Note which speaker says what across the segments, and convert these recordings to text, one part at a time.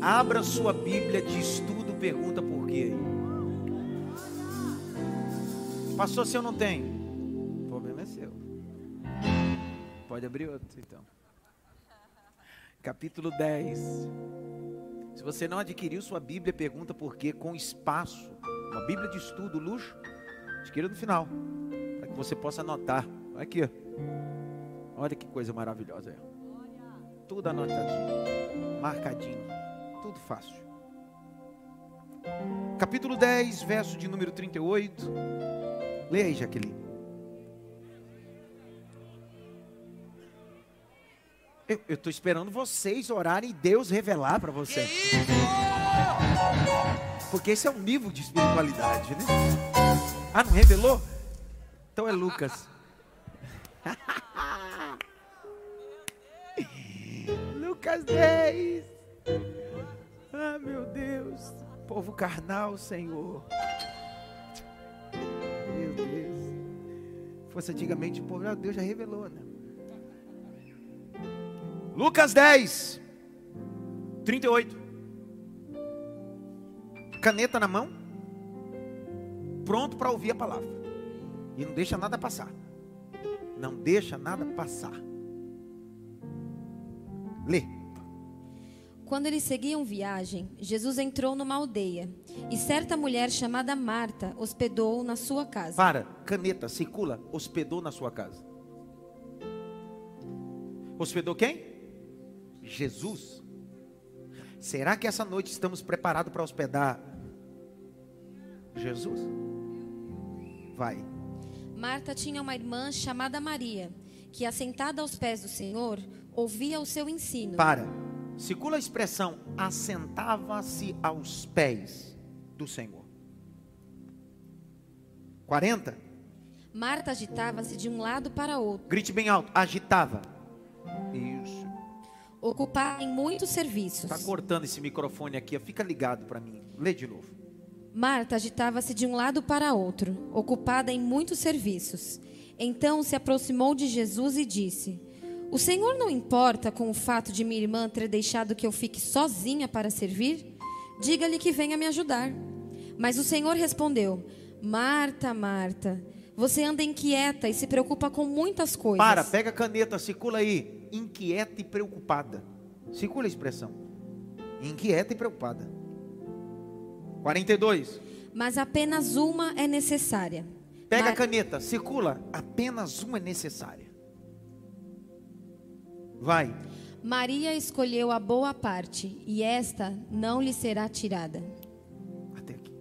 Speaker 1: Abra sua Bíblia de estudo, pergunta por quê. Pastor, se eu não tenho, o problema é seu. Pode abrir outro então. Capítulo 10. Se você não adquiriu sua Bíblia, pergunta por quê, com espaço. Uma Bíblia de estudo, luxo. Adquira no final. Para que você possa anotar. Aqui. Olha que coisa maravilhosa. Tudo anotadinho. Marcadinho. Tudo fácil. Capítulo 10, verso de número 38. Leia aí, Jaqueline. Eu estou esperando vocês orarem e Deus revelar para vocês. Porque esse é um nível de espiritualidade, né? Ah, não revelou? Então é Lucas. Lucas 10. Ah, meu Deus. Povo carnal, Senhor. Meu Deus. Fosse antigamente o povo, ah, Deus já revelou, né? Lucas 10, 38. Caneta na mão, pronto para ouvir a palavra. E não deixa nada passar. Não deixa nada passar. Lê.
Speaker 2: Quando eles seguiam viagem, Jesus entrou numa aldeia e certa mulher chamada Marta hospedou-o na sua casa.
Speaker 1: Para, caneta, circula, hospedou na sua casa. Hospedou quem? Jesus. Será que essa noite estamos preparados para hospedar Jesus? Vai.
Speaker 2: Marta tinha uma irmã chamada Maria, que assentada aos pés do Senhor, ouvia o seu ensino.
Speaker 1: Para. Circula a expressão assentava-se aos pés do Senhor. 40.
Speaker 2: Marta agitava-se de um lado para outro.
Speaker 1: Grite bem alto. Agitava. Isso.
Speaker 2: Ocupada em muitos serviços.
Speaker 1: Está cortando esse microfone aqui. Fica ligado para mim. Lê de novo.
Speaker 2: Marta agitava-se de um lado para outro, ocupada em muitos serviços. Então se aproximou de Jesus e disse: O Senhor não importa com o fato de minha irmã ter deixado que eu fique sozinha para servir? Diga-lhe que venha me ajudar. Mas o Senhor respondeu: Marta, Marta, você anda inquieta e se preocupa com muitas coisas.
Speaker 1: Para, pega a caneta, circula aí. Inquieta e preocupada. Circula a expressão. Inquieta e preocupada. 42.
Speaker 2: Mas apenas uma é necessária.
Speaker 1: Pega
Speaker 2: Mar...
Speaker 1: a caneta, circula. Apenas uma é necessária. Vai.
Speaker 2: Maria escolheu a boa parte, e esta não lhe será tirada.
Speaker 1: Até aqui.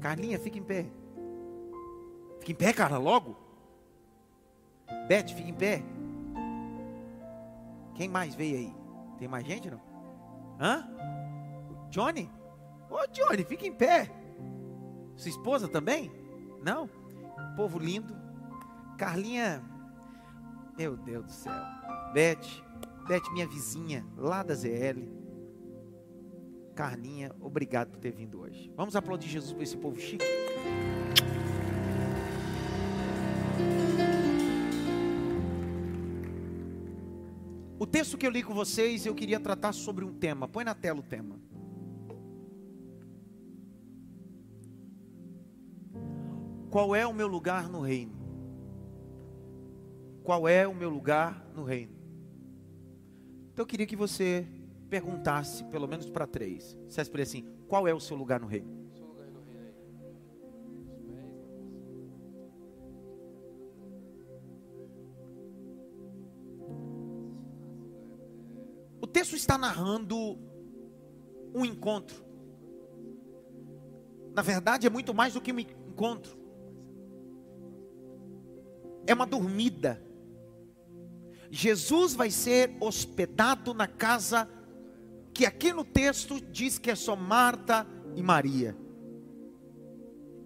Speaker 1: Carlinha, fica em pé. Fica em pé, Carla, logo. Beth, fica em pé. Quem mais veio aí? Tem mais gente não? Hã? Johnny? Ô Johnny, fica em pé. Sua esposa também? Não? Povo lindo. Carlinha, meu Deus do céu. Beth, Beth, minha vizinha, lá da ZL. Carlinha, obrigado por ter vindo hoje. Vamos aplaudir Jesus por esse povo chique. O texto que eu li com vocês, eu queria tratar sobre um tema. Põe na tela o tema. Qual é o meu lugar no reino? Qual é o meu lugar no reino? Então eu queria que você perguntasse, pelo menos para três. Dissesse para ele assim: qual é o seu lugar no reino? O texto está narrando um encontro. Na verdade, é muito mais do que um encontro. É uma dormida. Jesus vai ser hospedado na casa que aqui no texto diz que é só Marta e Maria.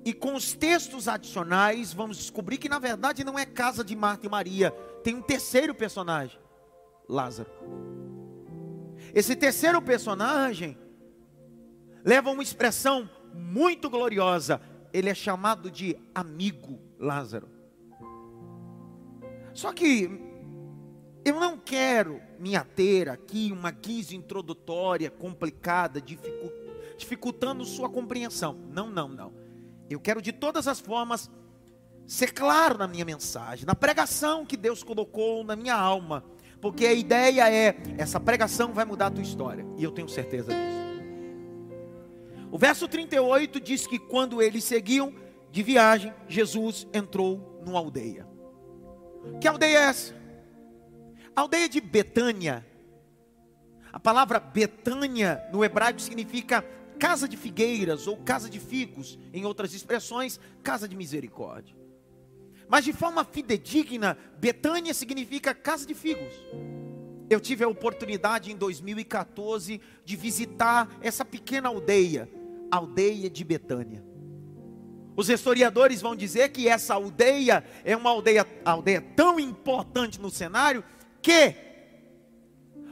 Speaker 1: E com os textos adicionais, vamos descobrir que na verdade não é casa de Marta e Maria, tem um terceiro personagem, Lázaro. Esse terceiro personagem leva uma expressão muito gloriosa. Ele é chamado de amigo Lázaro. Só que Eu não quero me ater aqui uma guisa introdutória complicada, dificu dificultando sua compreensão. Não, não, não. Eu quero de todas as formas ser claro na minha mensagem, na pregação que Deus colocou na minha alma, porque a ideia é: essa pregação vai mudar a tua história, e eu tenho certeza disso. O verso 38 diz que quando eles seguiam de viagem, Jesus entrou numa aldeia. Que aldeia é essa? A aldeia de Betânia. A palavra Betânia no hebraico significa casa de figueiras ou casa de figos, em outras expressões, casa de misericórdia. Mas de forma fidedigna, Betânia significa casa de figos. Eu tive a oportunidade em 2014 de visitar essa pequena aldeia, aldeia de Betânia. Os historiadores vão dizer que essa aldeia é uma aldeia, aldeia tão importante no cenário que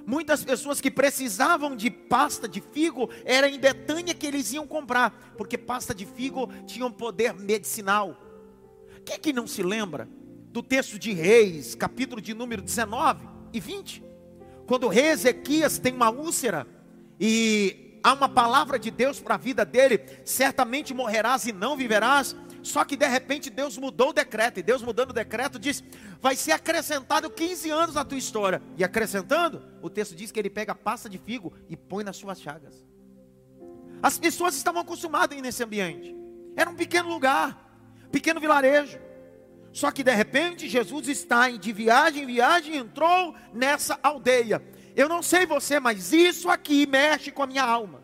Speaker 1: muitas pessoas que precisavam de pasta de figo era em Betânia que eles iam comprar, porque pasta de figo tinha um poder medicinal. Quem é que não se lembra do texto de Reis, capítulo de número 19 e 20? Quando o rei Ezequias tem uma úlcera e há uma palavra de Deus para a vida dele, certamente morrerás e não viverás. Só que de repente Deus mudou o decreto, e Deus mudando o decreto diz: vai ser acrescentado 15 anos na tua história. E acrescentando, o texto diz que ele pega a pasta de figo e põe nas suas chagas. As pessoas estavam acostumadas nesse ambiente. Era um pequeno lugar pequeno vilarejo. Só que de repente Jesus está de viagem em viagem e entrou nessa aldeia. Eu não sei você, mas isso aqui mexe com a minha alma.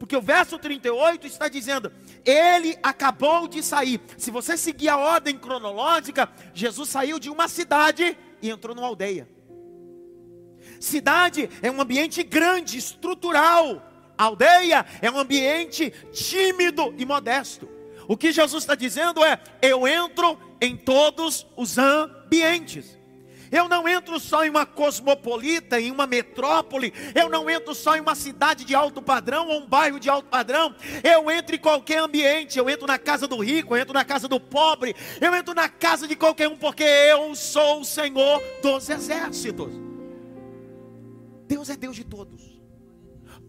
Speaker 1: Porque o verso 38 está dizendo: Ele acabou de sair. Se você seguir a ordem cronológica, Jesus saiu de uma cidade e entrou numa aldeia. Cidade é um ambiente grande, estrutural. aldeia é um ambiente tímido e modesto. O que Jesus está dizendo é: eu entro em todos os ambientes. Eu não entro só em uma cosmopolita, em uma metrópole. Eu não entro só em uma cidade de alto padrão ou um bairro de alto padrão. Eu entro em qualquer ambiente. Eu entro na casa do rico, eu entro na casa do pobre. Eu entro na casa de qualquer um, porque eu sou o Senhor dos exércitos. Deus é Deus de todos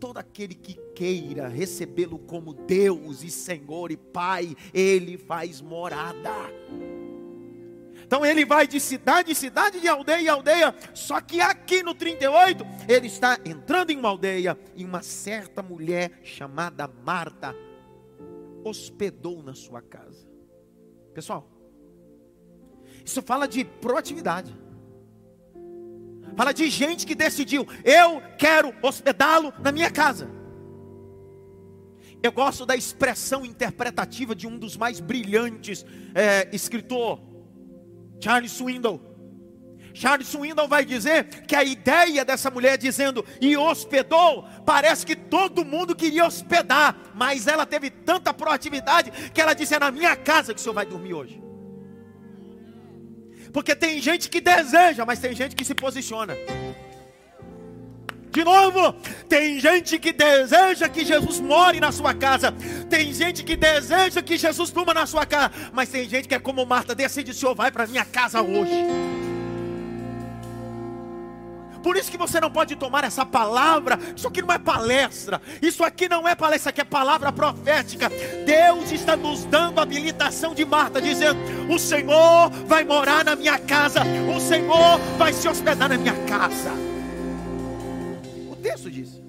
Speaker 1: todo aquele que queira recebê-lo como Deus e Senhor e Pai, ele faz morada. Então ele vai de cidade em cidade, de aldeia em aldeia. Só que aqui no 38, ele está entrando em uma aldeia e uma certa mulher chamada Marta hospedou na sua casa. Pessoal, isso fala de proatividade. Fala de gente que decidiu, eu quero hospedá-lo na minha casa. Eu gosto da expressão interpretativa de um dos mais brilhantes é, escritor, Charles Swindoll. Charles Swindoll vai dizer que a ideia dessa mulher dizendo e hospedou, parece que todo mundo queria hospedar, mas ela teve tanta proatividade que ela disse: é na minha casa que o senhor vai dormir hoje. Porque tem gente que deseja, mas tem gente que se posiciona. De novo, tem gente que deseja que Jesus more na sua casa. Tem gente que deseja que Jesus durma na sua casa. Mas tem gente que é como Marta, decide: senhor vai para minha casa hoje. Por isso que você não pode tomar essa palavra. Isso aqui não é palestra. Isso aqui não é palestra, isso aqui é palavra profética. Deus está nos dando habilitação de Marta, dizendo: O Senhor vai morar na minha casa. O Senhor vai se hospedar na minha casa. Texto diz: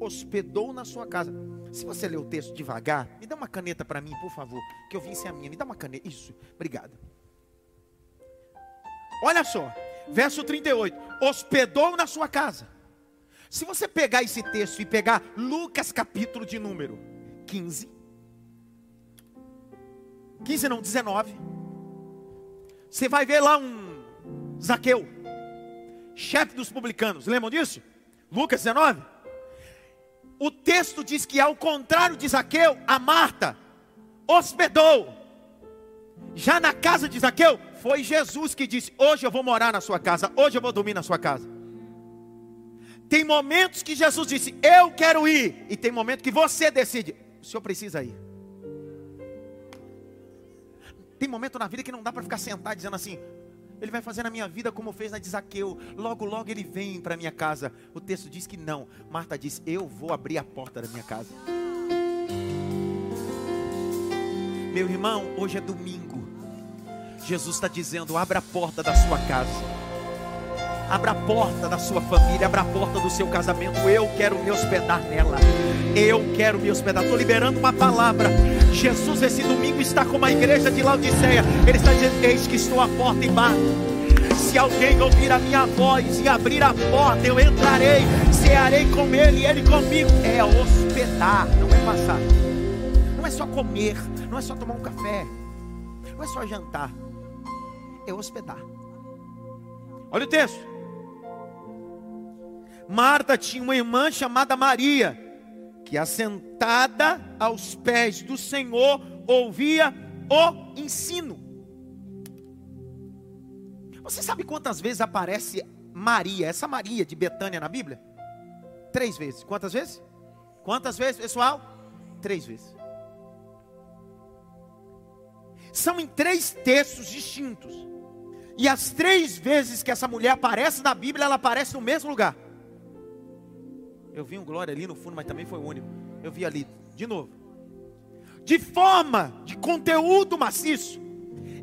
Speaker 1: Hospedou na sua casa. Se você ler o texto devagar, me dá uma caneta para mim, por favor, que eu vim sem a minha. Me dá uma caneta. Isso, obrigado. Olha só verso 38, hospedou na sua casa. Se você pegar esse texto e pegar Lucas capítulo de número 15, 15 não, 19, você vai ver lá um Zaqueu, chefe dos publicanos, lembram disso? Lucas 19. O texto diz que ao contrário de Zaqueu, a Marta hospedou. Já na casa de Zaqueu, foi Jesus que disse: Hoje eu vou morar na sua casa, hoje eu vou dormir na sua casa. Tem momentos que Jesus disse: Eu quero ir, e tem momentos que você decide: O senhor precisa ir. Tem momento na vida que não dá para ficar sentado dizendo assim: Ele vai fazer na minha vida como fez na de Zaqueu. Logo, logo ele vem para minha casa. O texto diz que não. Marta diz: Eu vou abrir a porta da minha casa. Meu irmão, hoje é domingo. Jesus está dizendo: abra a porta da sua casa. Abra a porta da sua família, abra a porta do seu casamento. Eu quero me hospedar nela. Eu quero me hospedar. Estou liberando uma palavra. Jesus, esse domingo, está com a igreja de Laodiceia. Ele está dizendo: Eis que estou à porta e bato. Se alguém ouvir a minha voz e abrir a porta, eu entrarei, cearei com ele e ele comigo. É hospedar, não é passar. Não é só comer, não é só tomar um café, não é só jantar, é hospedar. Olha o texto. Marta tinha uma irmã chamada Maria, que assentada aos pés do Senhor ouvia o ensino. Você sabe quantas vezes aparece Maria, essa Maria de Betânia na Bíblia? Três vezes. Quantas vezes? Quantas vezes, pessoal? Três vezes. São em três textos distintos. E as três vezes que essa mulher aparece na Bíblia, ela aparece no mesmo lugar. Eu vi um glória ali no fundo, mas também foi o único. Eu vi ali, de novo. De forma, de conteúdo maciço.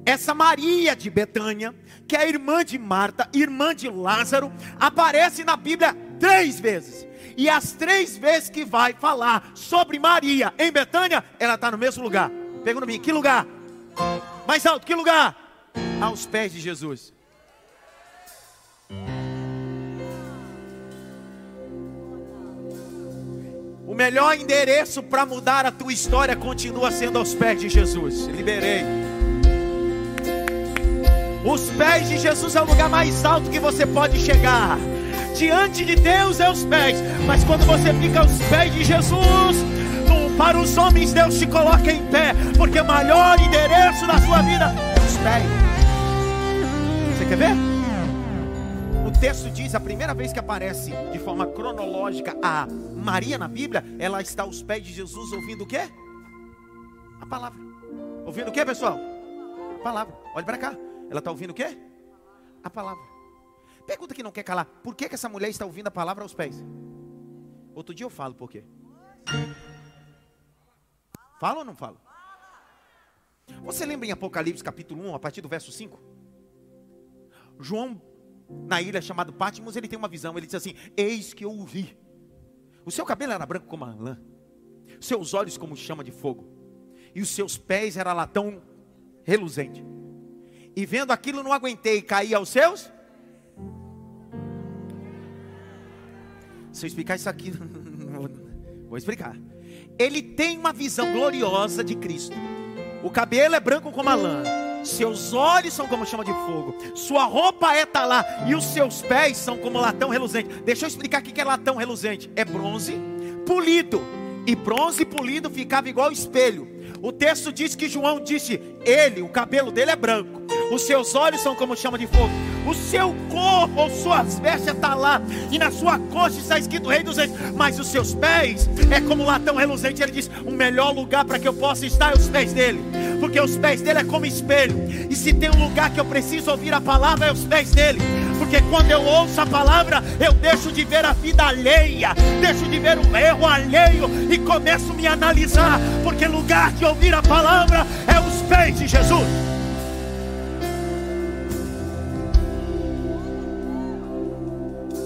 Speaker 1: Essa Maria de Betânia, que é irmã de Marta, irmã de Lázaro, aparece na Bíblia três vezes. E as três vezes que vai falar sobre Maria em Betânia, ela está no mesmo lugar. Pergunta mim, que lugar? Mais alto, que lugar? Aos pés de Jesus. O melhor endereço para mudar a tua história continua sendo aos pés de Jesus. Liberei. Os pés de Jesus é o lugar mais alto que você pode chegar. Diante de Deus é os pés, mas quando você fica aos pés de Jesus, para os homens Deus te coloca em pé, porque o maior endereço da sua vida é os pés. Você quer ver? Texto diz, a primeira vez que aparece de forma cronológica a Maria na Bíblia, ela está aos pés de Jesus ouvindo o quê? A palavra. Ouvindo o quê, pessoal? A palavra. Olhe para cá. Ela está ouvindo o quê? A palavra. Pergunta que não quer calar. Por que, que essa mulher está ouvindo a palavra aos pés? Outro dia eu falo por quê. Fala ou não fala? Você lembra em Apocalipse capítulo 1, a partir do verso 5? João, na ilha chamada Patmos, ele tem uma visão. Ele diz assim: Eis que eu o vi. O seu cabelo era branco como a lã, seus olhos como chama de fogo, e os seus pés era latão reluzente. E vendo aquilo, não aguentei, caí aos seus. Se eu explicar isso aqui, vou explicar ele tem uma visão gloriosa de Cristo. O cabelo é branco como a lã, seus olhos são como chama de fogo, sua roupa é talá e os seus pés são como latão reluzente. Deixa eu explicar o que é latão reluzente: é bronze polido, e bronze polido ficava igual espelho. O texto diz que João disse: Ele, o cabelo dele é branco, os seus olhos são como chama de fogo, o seu corpo ou suas vestes está lá, e na sua coxa está escrito Rei dos Reis, mas os seus pés é como latão reluzente. Ele diz: O melhor lugar para que eu possa estar é os pés dele, porque os pés dele é como espelho, e se tem um lugar que eu preciso ouvir a palavra, é os pés dele, porque quando eu ouço a palavra, eu deixo de ver a vida alheia, deixo de ver o erro alheio e começo a me analisar, porque lugar de ouvir a palavra é os pés de Jesus.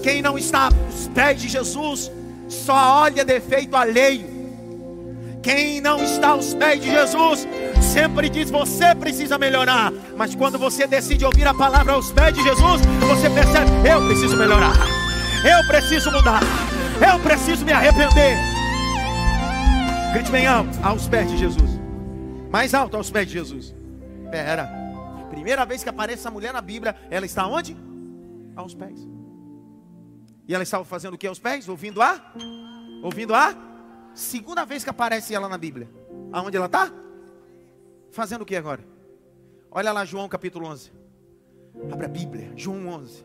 Speaker 1: Quem não está aos pés de Jesus só olha defeito alheio. Quem não está aos pés de Jesus sempre diz: você precisa melhorar. Mas quando você decide ouvir a palavra aos pés de Jesus, você percebe: eu preciso melhorar, eu preciso mudar, eu preciso me arrepender. Grite bem alto, aos pés de Jesus. Mais alto aos pés de Jesus. Pera. Primeira vez que aparece essa mulher na Bíblia, ela está onde? Aos pés. E ela estava fazendo o que aos pés? Ouvindo a? Ouvindo a? Segunda vez que aparece ela na Bíblia. Aonde ela está? Fazendo o que agora? Olha lá João capítulo 11. Abre a Bíblia, João 11.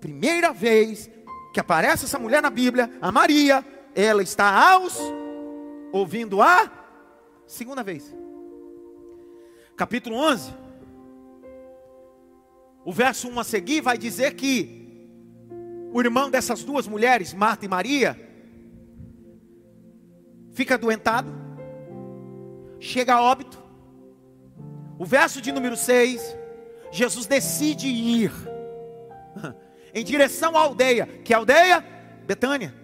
Speaker 1: Primeira vez que aparece essa mulher na Bíblia, a Maria, ela está aos ouvindo a segunda vez. Capítulo 11. O verso 1 a seguir vai dizer que o irmão dessas duas mulheres, Marta e Maria, fica adoentado, chega a óbito. O verso de número 6, Jesus decide ir em direção à aldeia, que é aldeia Betânia.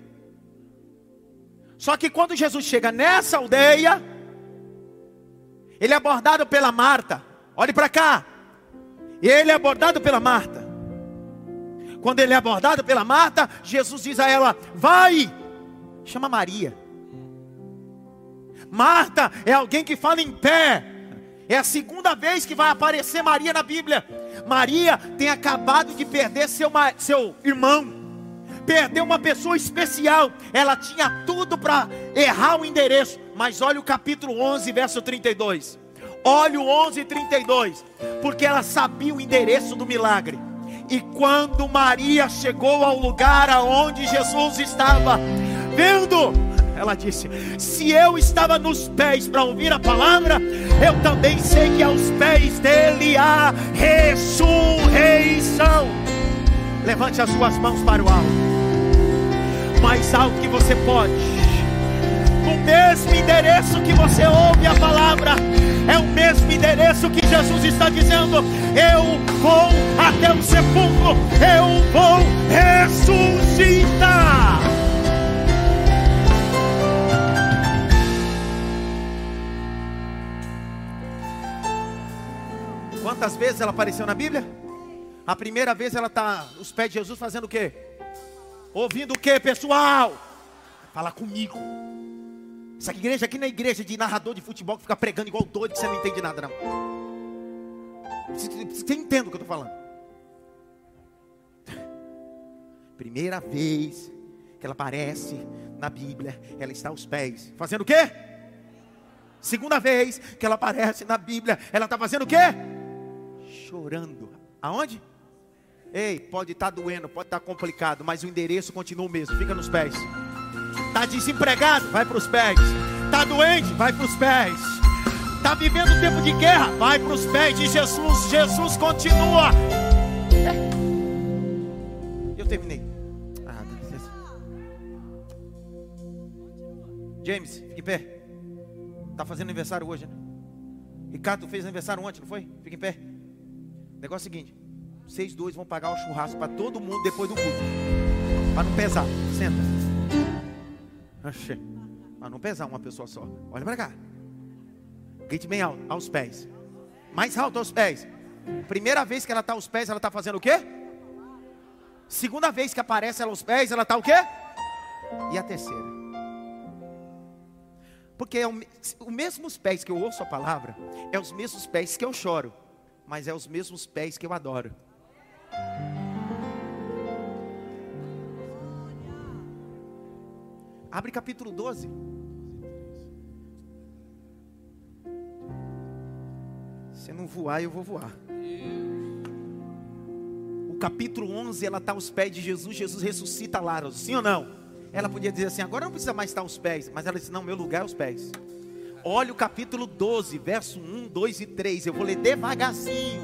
Speaker 1: Só que quando Jesus chega nessa aldeia, ele é abordado pela Marta. Olhe para cá. Ele é abordado pela Marta. Quando ele é abordado pela Marta, Jesus diz a ela: Vai, chama Maria. Marta é alguém que fala em pé. É a segunda vez que vai aparecer Maria na Bíblia. Maria tem acabado de perder seu, seu irmão. Perdeu uma pessoa especial. Ela tinha tudo para errar o endereço. Mas olha o capítulo 11, verso 32. Olha o 11, 32. Porque ela sabia o endereço do milagre. E quando Maria chegou ao lugar aonde Jesus estava, vendo ela disse: Se eu estava nos pés para ouvir a palavra, eu também sei que aos pés dele há ressurreição. Levante as suas mãos para o alto, mais alto que você pode. O mesmo endereço que você ouve a palavra, é o mesmo endereço que Jesus está dizendo: Eu vou até o sepulcro, eu vou ressuscitar. Quantas vezes ela apareceu na Bíblia? A primeira vez ela está os pés de Jesus fazendo o quê? Ouvindo o quê, pessoal? Fala comigo. Essa igreja aqui não é igreja de narrador de futebol que fica pregando igual doido que você não entende nada, não. Você, entende o que eu estou falando? Primeira vez que ela aparece na Bíblia, ela está aos pés. Fazendo o quê? Segunda vez que ela aparece na Bíblia, ela está fazendo o quê? Chorando. Aonde? Ei, pode estar tá doendo, pode estar tá complicado, mas o endereço continua o mesmo. Fica nos pés. Está desempregado? Vai para os pés. Está doente? Vai para os pés. Está vivendo tempo de guerra? Vai para os pés de Jesus. Jesus continua. Eu terminei. Ah, James, fique em pé. Está fazendo aniversário hoje, né? Ricardo fez aniversário ontem, não foi? Fique em pé. Negócio é seguinte: vocês dois vão pagar o churrasco para todo mundo depois do culto. Para não pesar. Senta. Para não pesar uma pessoa só. Olha para cá. Grite bem alto, aos pés. Mais alto aos pés. Primeira vez que ela está aos pés, ela está fazendo o quê? Segunda vez que aparece ela aos pés, ela está o quê? E a terceira? Porque é o, os mesmos pés que eu ouço a palavra, é os mesmos pés que eu choro mas é os mesmos pés que eu adoro. Abre capítulo 12. Se não voar, eu vou voar. O capítulo 11, ela está aos pés de Jesus. Jesus ressuscita Lázaro, sim ou não? Ela podia dizer assim: agora não precisa mais estar aos pés. Mas ela disse: não, meu lugar é aos pés. Olha o capítulo 12, verso 1, 2 e 3. Eu vou ler devagarzinho,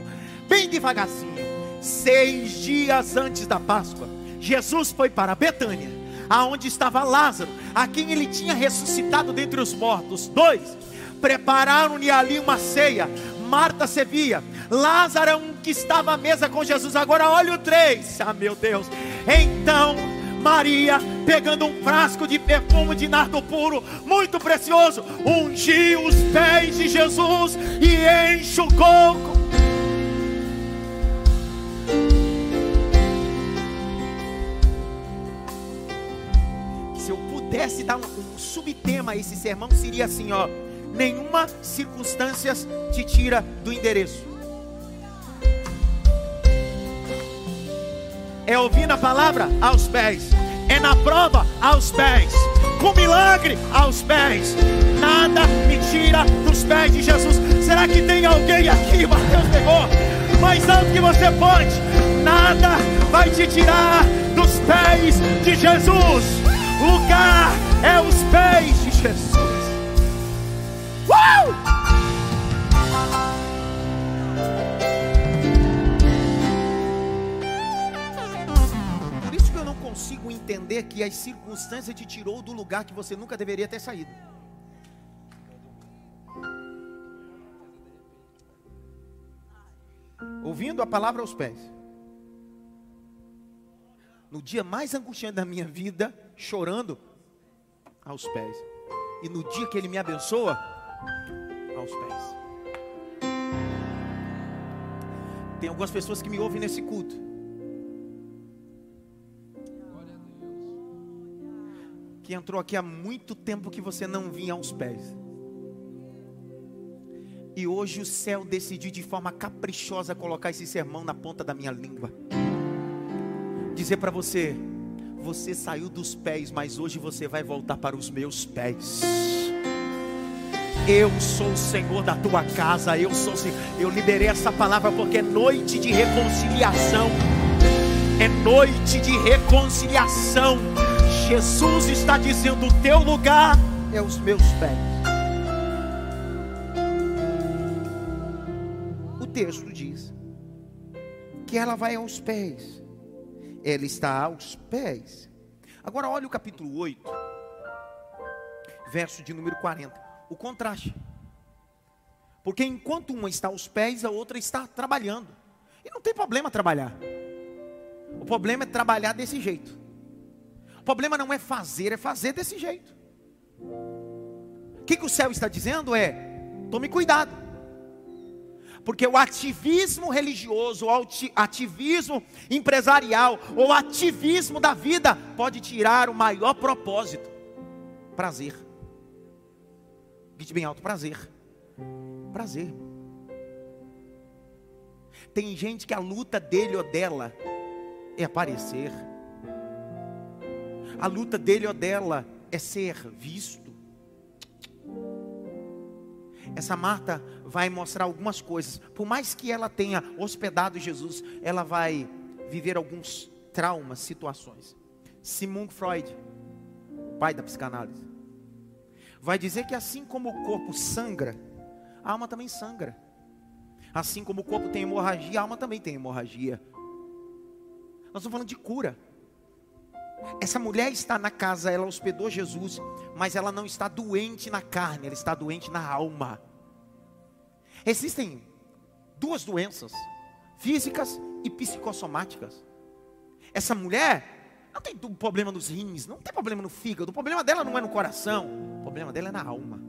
Speaker 1: bem devagarzinho. Seis dias antes da Páscoa, Jesus foi para Betânia, aonde estava Lázaro, a quem ele tinha ressuscitado dentre os mortos. Dois, prepararam-lhe ali uma ceia. Marta servia, Lázaro é um que estava à mesa com Jesus. Agora olha o três. Ah, meu Deus. Então Maria, pegando um frasco de perfume de nardo puro, muito precioso, ungiu os pés de Jesus e enxugou. Se eu pudesse dar um, um subtema a esse sermão, seria assim: ó, nenhuma circunstância te tira do endereço. É ouvindo a palavra aos pés. É na prova aos pés. Com milagre aos pés. Nada me tira dos pés de Jesus. Será que tem alguém aqui? Mateus pegou. Mais alto que você pode. Nada vai te tirar dos pés de Jesus. Lugar é os pés de Jesus. Uh! Entender que as circunstâncias te tirou do lugar que você nunca deveria ter saído. Ouvindo a palavra aos pés. No dia mais angustiante da minha vida, chorando aos pés. E no dia que ele me abençoa, aos pés. Tem algumas pessoas que me ouvem nesse culto. Que entrou aqui há muito tempo que você não vinha aos pés. E hoje o céu decidiu de forma caprichosa colocar esse sermão na ponta da minha língua. Dizer para você, você saiu dos pés, mas hoje você vai voltar para os meus pés. Eu sou o Senhor da tua casa. Eu sou Eu liberei essa palavra porque é noite de reconciliação. É noite de reconciliação. Jesus está dizendo: o teu lugar é os meus pés. O texto diz que ela vai aos pés. Ela está aos pés. Agora olha o capítulo 8, verso de número 40 o contraste. Porque enquanto uma está aos pés, a outra está trabalhando. E não tem problema trabalhar. O problema é trabalhar desse jeito. O problema não é fazer, é fazer desse jeito. O que, que o céu está dizendo é: tome cuidado. Porque o ativismo religioso, o ativismo empresarial, ou ativismo da vida pode tirar o maior propósito: prazer. Grite bem alto: prazer. Prazer. Tem gente que a luta dele ou dela é aparecer. A luta dele ou dela é ser visto. Essa Marta vai mostrar algumas coisas. Por mais que ela tenha hospedado Jesus, ela vai viver alguns traumas, situações. Simon Freud, pai da psicanálise, vai dizer que assim como o corpo sangra, a alma também sangra. Assim como o corpo tem hemorragia, a alma também tem hemorragia. Nós estamos falando de cura. Essa mulher está na casa, ela hospedou Jesus, mas ela não está doente na carne, ela está doente na alma. Existem duas doenças, físicas e psicossomáticas. Essa mulher, não tem problema nos rins, não tem problema no fígado. O problema dela não é no coração, o problema dela é na alma.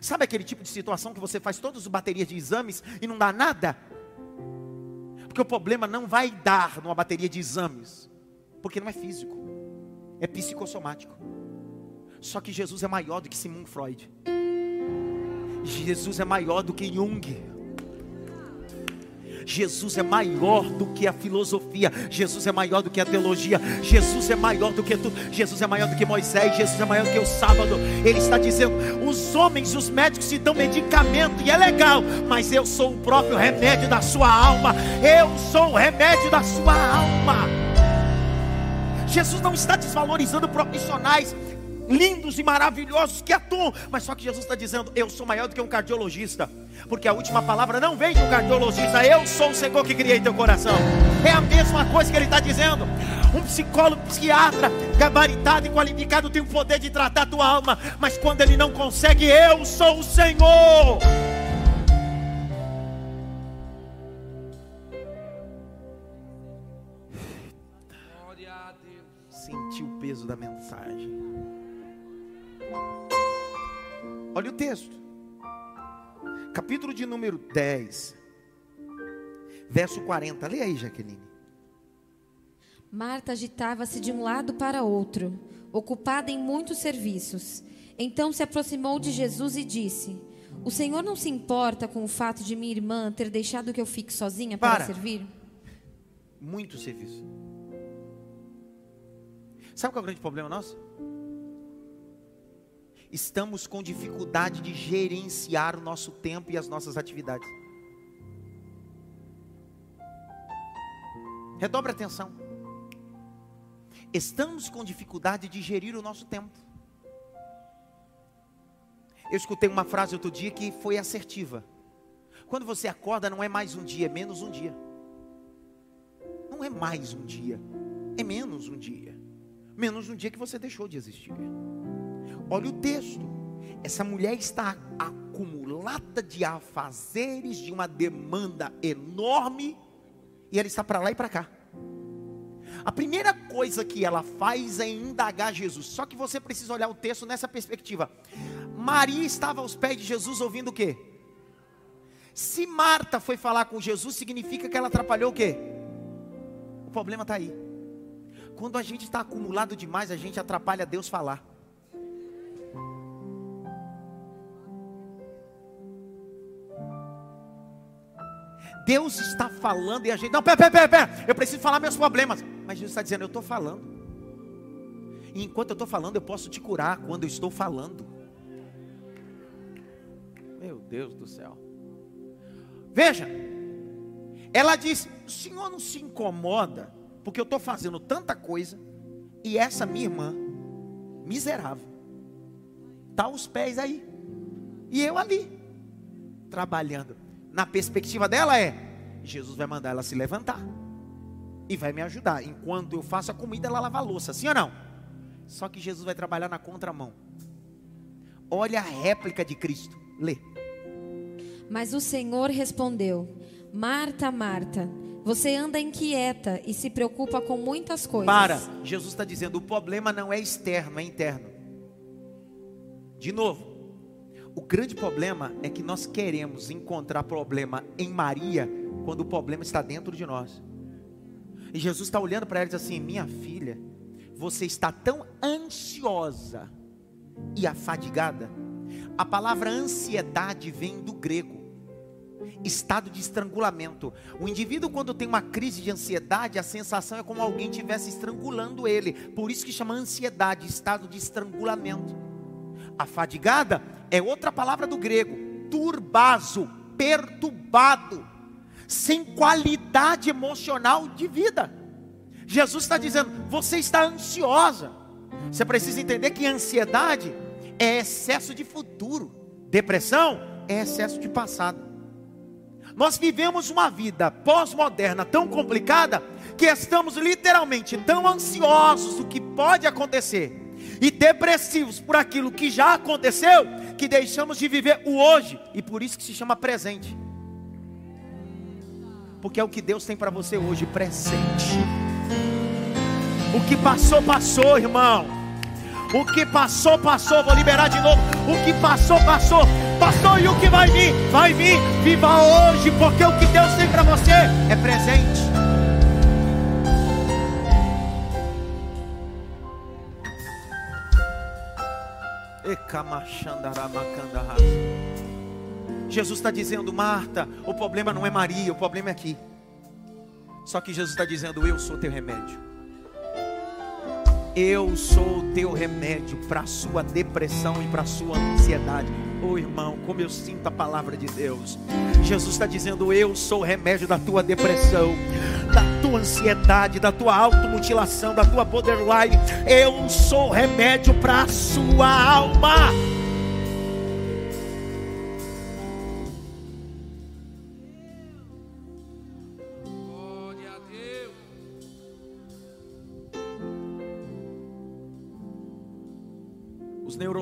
Speaker 1: Sabe aquele tipo de situação que você faz todas as baterias de exames e não dá nada? Porque o problema não vai dar numa bateria de exames, porque não é físico, é psicossomático. Só que Jesus é maior do que Simon Freud. Jesus é maior do que Jung. Jesus é maior do que a filosofia, Jesus é maior do que a teologia, Jesus é maior do que tu, Jesus é maior do que Moisés, Jesus é maior do que o sábado. Ele está dizendo: os homens, os médicos te dão medicamento e é legal, mas eu sou o próprio remédio da sua alma. Eu sou o remédio da sua alma. Jesus não está desvalorizando profissionais lindos e maravilhosos que atuam, mas só que Jesus está dizendo: Eu sou maior do que um cardiologista, porque a última palavra não vem de um cardiologista, eu sou o Senhor que criei teu coração. É a mesma coisa que ele está dizendo. Um psicólogo, psiquiatra, gabaritado e qualificado tem o poder de tratar tua alma, mas quando ele não consegue, eu sou o Senhor. Peso da mensagem. Olha o texto. Capítulo de número 10, verso 40. Leia aí, Jaqueline.
Speaker 2: Marta agitava-se de um lado para outro, ocupada em muitos serviços. Então se aproximou de Jesus e disse: O Senhor não se importa com o fato de minha irmã ter deixado que eu fique sozinha para, para. servir?
Speaker 1: Muito serviço. Sabe qual é o grande problema nosso? estamos com dificuldade de gerenciar o nosso tempo e as nossas atividades. Redobre atenção. Estamos com dificuldade de gerir o nosso tempo. Eu escutei uma frase outro dia que foi assertiva. Quando você acorda, não é mais um dia, é menos um dia. Não é mais um dia, é menos um dia. Menos um dia que você deixou de existir. Olha o texto. Essa mulher está acumulada de afazeres, de uma demanda enorme, e ela está para lá e para cá. A primeira coisa que ela faz é indagar Jesus. Só que você precisa olhar o texto nessa perspectiva. Maria estava aos pés de Jesus ouvindo o quê? Se Marta foi falar com Jesus, significa que ela atrapalhou o quê? O problema está aí. Quando a gente está acumulado demais, a gente atrapalha Deus falar. Deus está falando e a gente, não, pera, pera, pera, pera, eu preciso falar meus problemas. Mas Jesus está dizendo, eu estou falando. E enquanto eu estou falando, eu posso te curar quando eu estou falando. Meu Deus do céu. Veja, ela diz: o senhor não se incomoda, porque eu estou fazendo tanta coisa, e essa minha irmã, miserável, está aos pés aí, e eu ali, trabalhando. Na perspectiva dela é: Jesus vai mandar ela se levantar e vai me ajudar. Enquanto eu faço a comida, ela lava a louça, sim ou não? Só que Jesus vai trabalhar na contramão. Olha a réplica de Cristo. Lê.
Speaker 2: Mas o Senhor respondeu: Marta, Marta, você anda inquieta e se preocupa com muitas coisas.
Speaker 1: Para, Jesus está dizendo: o problema não é externo, é interno. De novo, o grande problema é que nós queremos encontrar problema em Maria quando o problema está dentro de nós. E Jesus está olhando para ela e diz assim: Minha filha, você está tão ansiosa e afadigada. A palavra ansiedade vem do grego, estado de estrangulamento. O indivíduo, quando tem uma crise de ansiedade, a sensação é como alguém estivesse estrangulando ele. Por isso que chama ansiedade, estado de estrangulamento. Afadigada é outra palavra do grego, turbazo, perturbado, sem qualidade emocional de vida. Jesus está dizendo: você está ansiosa. Você precisa entender que ansiedade é excesso de futuro, depressão é excesso de passado. Nós vivemos uma vida pós-moderna tão complicada que estamos literalmente tão ansiosos do que pode acontecer e depressivos por aquilo que já aconteceu, que deixamos de viver o hoje, e por isso que se chama presente. Porque é o que Deus tem para você hoje, presente. O que passou, passou, irmão. O que passou, passou. Vou liberar de novo. O que passou, passou. Passou e o que vai vir, vai vir. Viva hoje, porque o que Deus tem para você é presente. Jesus está dizendo, Marta, o problema não é Maria, o problema é aqui. Só que Jesus está dizendo, eu sou teu remédio. Eu sou o teu remédio para a sua depressão e para a sua ansiedade. Oh irmão, como eu sinto a palavra de Deus. Jesus está dizendo: Eu sou o remédio da tua depressão, da tua ansiedade, da tua automutilação, da tua borderline. Eu sou o remédio para a sua alma.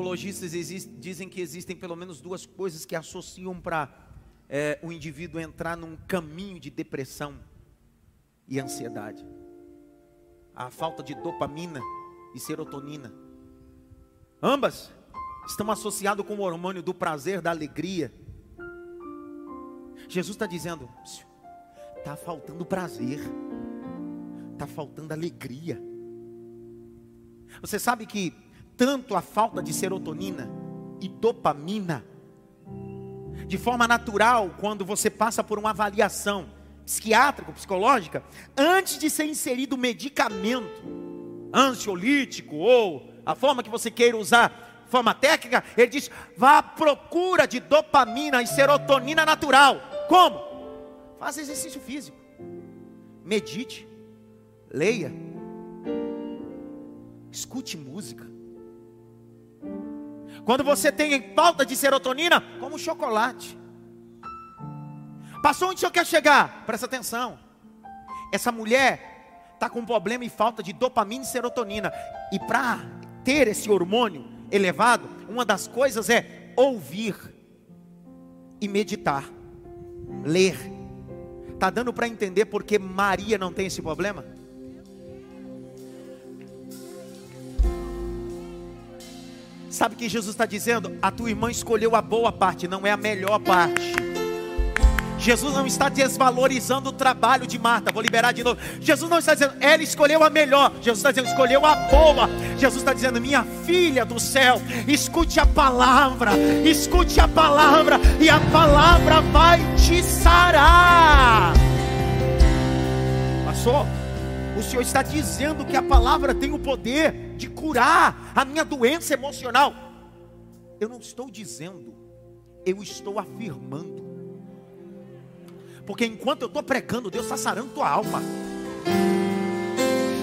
Speaker 1: Neurologistas dizem que existem pelo menos duas coisas que associam para é, o indivíduo entrar num caminho de depressão e ansiedade: a falta de dopamina e serotonina. Ambas estão associadas com o hormônio do prazer, da alegria. Jesus está dizendo: está faltando prazer, está faltando alegria. Você sabe que tanto a falta de serotonina e dopamina. De forma natural, quando você passa por uma avaliação psiquiátrica, psicológica, antes de ser inserido medicamento ansiolítico ou a forma que você queira usar, forma técnica, ele diz: vá à procura de dopamina e serotonina natural. Como? Faça exercício físico. Medite. Leia. Escute música. Quando você tem falta de serotonina, como chocolate. Passou onde o senhor quer chegar? Presta atenção. Essa mulher está com problema e falta de dopamina e serotonina. E para ter esse hormônio elevado, uma das coisas é ouvir e meditar, ler. Tá dando para entender porque Maria não tem esse problema? Sabe o que Jesus está dizendo? A tua irmã escolheu a boa parte, não é a melhor parte. Jesus não está desvalorizando o trabalho de Marta. Vou liberar de novo. Jesus não está dizendo, ela escolheu a melhor. Jesus está dizendo, escolheu a boa. Jesus está dizendo, minha filha do céu, escute a palavra, escute a palavra, e a palavra vai te sarar. Passou? O Senhor está dizendo que a palavra tem o poder de curar a minha doença emocional. Eu não estou dizendo, eu estou afirmando. Porque enquanto eu estou pregando, Deus está sarando tua alma.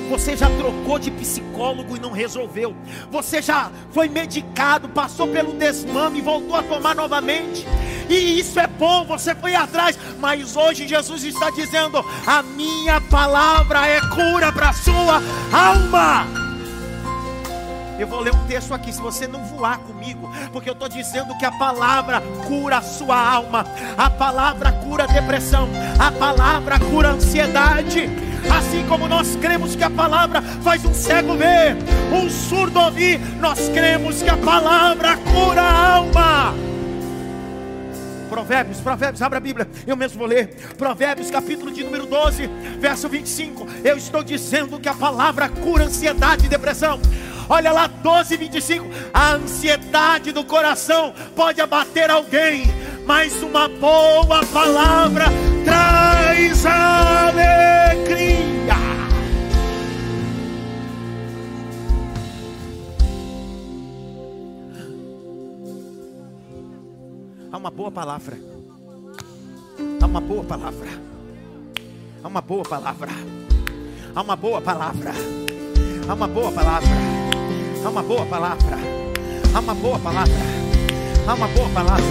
Speaker 1: Você já trocou de psicólogo e não resolveu. Você já foi medicado, passou pelo desmame e voltou a tomar novamente. E isso é bom, você foi atrás. Mas hoje Jesus está dizendo: A minha palavra é cura para a sua alma. Eu vou ler um texto aqui, se você não voar comigo, porque eu estou dizendo que a palavra cura a sua alma, a palavra cura a depressão, a palavra cura a ansiedade. Assim como nós cremos que a palavra faz um cego ver, um surdo ouvir, nós cremos que a palavra cura a alma. Provérbios, Provérbios, abra a Bíblia, eu mesmo vou ler. Provérbios, capítulo de número 12, verso 25. Eu estou dizendo que a palavra cura ansiedade e depressão. Olha lá, 12, 25. A ansiedade do coração pode abater alguém, mas uma boa palavra traz alegria. Uma boa palavra. Há uma boa palavra. Há uma boa palavra. Há uma boa palavra. Há uma boa palavra. Há uma boa palavra. Há uma boa palavra. Há uma boa palavra.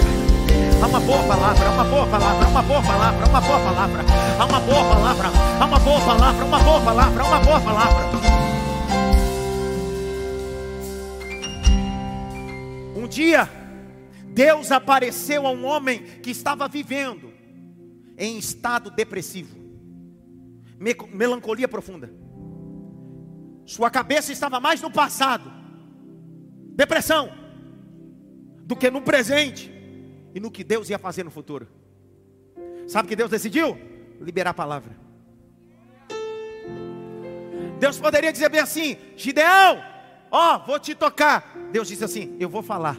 Speaker 1: Há uma boa palavra, uma boa palavra, uma boa palavra, uma boa palavra, há uma boa palavra, há uma boa palavra, uma boa palavra, uma boa palavra. Um dia, Deus apareceu a um homem que estava vivendo em estado depressivo, melancolia profunda. Sua cabeça estava mais no passado depressão, do que no presente e no que Deus ia fazer no futuro. Sabe o que Deus decidiu? Liberar a palavra. Deus poderia dizer bem assim: Gideão, ó, vou te tocar. Deus disse assim: Eu vou falar.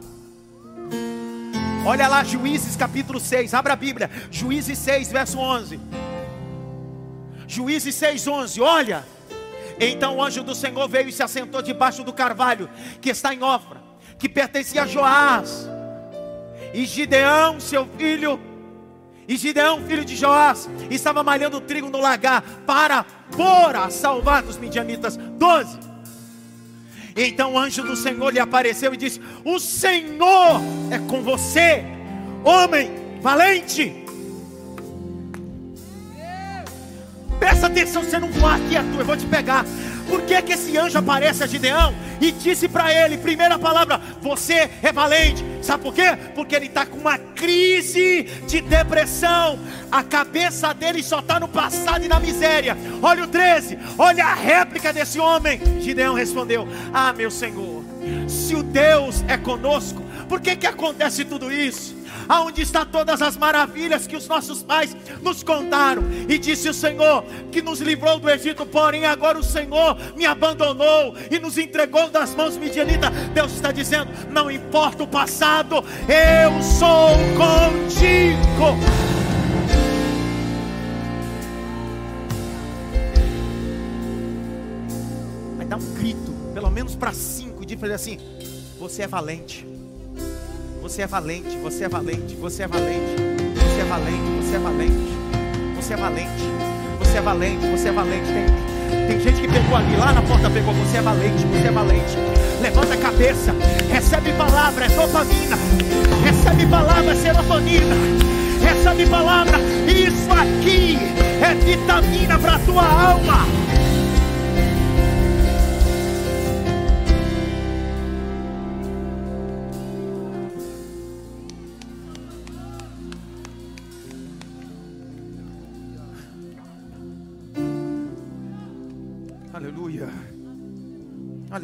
Speaker 1: Olha lá, Juízes capítulo 6, abra a Bíblia, Juízes 6, verso 11. Juízes 6, 11, olha. Então o anjo do Senhor veio e se assentou debaixo do carvalho que está em Ofra, que pertencia a Joás. E Gideão, seu filho, e Gideão, filho de Joás, estava malhando trigo no lagar para pôr a salvar dos midianitas. 12. Então o anjo do Senhor lhe apareceu e disse: O Senhor é com você, homem valente. Presta atenção, você não voar aqui, Arthur, eu vou te pegar. Por que, que esse anjo aparece a Gideão e disse para ele, primeira palavra, você é valente? Sabe por quê? Porque ele está com uma crise de depressão. A cabeça dele só está no passado e na miséria. Olha o 13, olha a réplica desse homem. Gideão respondeu: Ah, meu Senhor, se o Deus é conosco, por que, que acontece tudo isso? Aonde está todas as maravilhas que os nossos pais nos contaram. E disse o Senhor que nos livrou do Egito, porém agora o Senhor me abandonou e nos entregou das mãos midianitas. Deus está dizendo: não importa o passado, eu sou contigo. Vai dar um grito, pelo menos para cinco, e dizer assim: você é valente. Você é valente, você é valente, você é valente, você é valente, você é valente, você é valente, você é valente, você é valente. Tem, tem gente que pegou ali, lá na porta pegou, você é valente, você é valente. Levanta a cabeça, recebe palavra, é dopamina, recebe palavra, é serotonina, recebe palavra, isso aqui é vitamina para tua alma.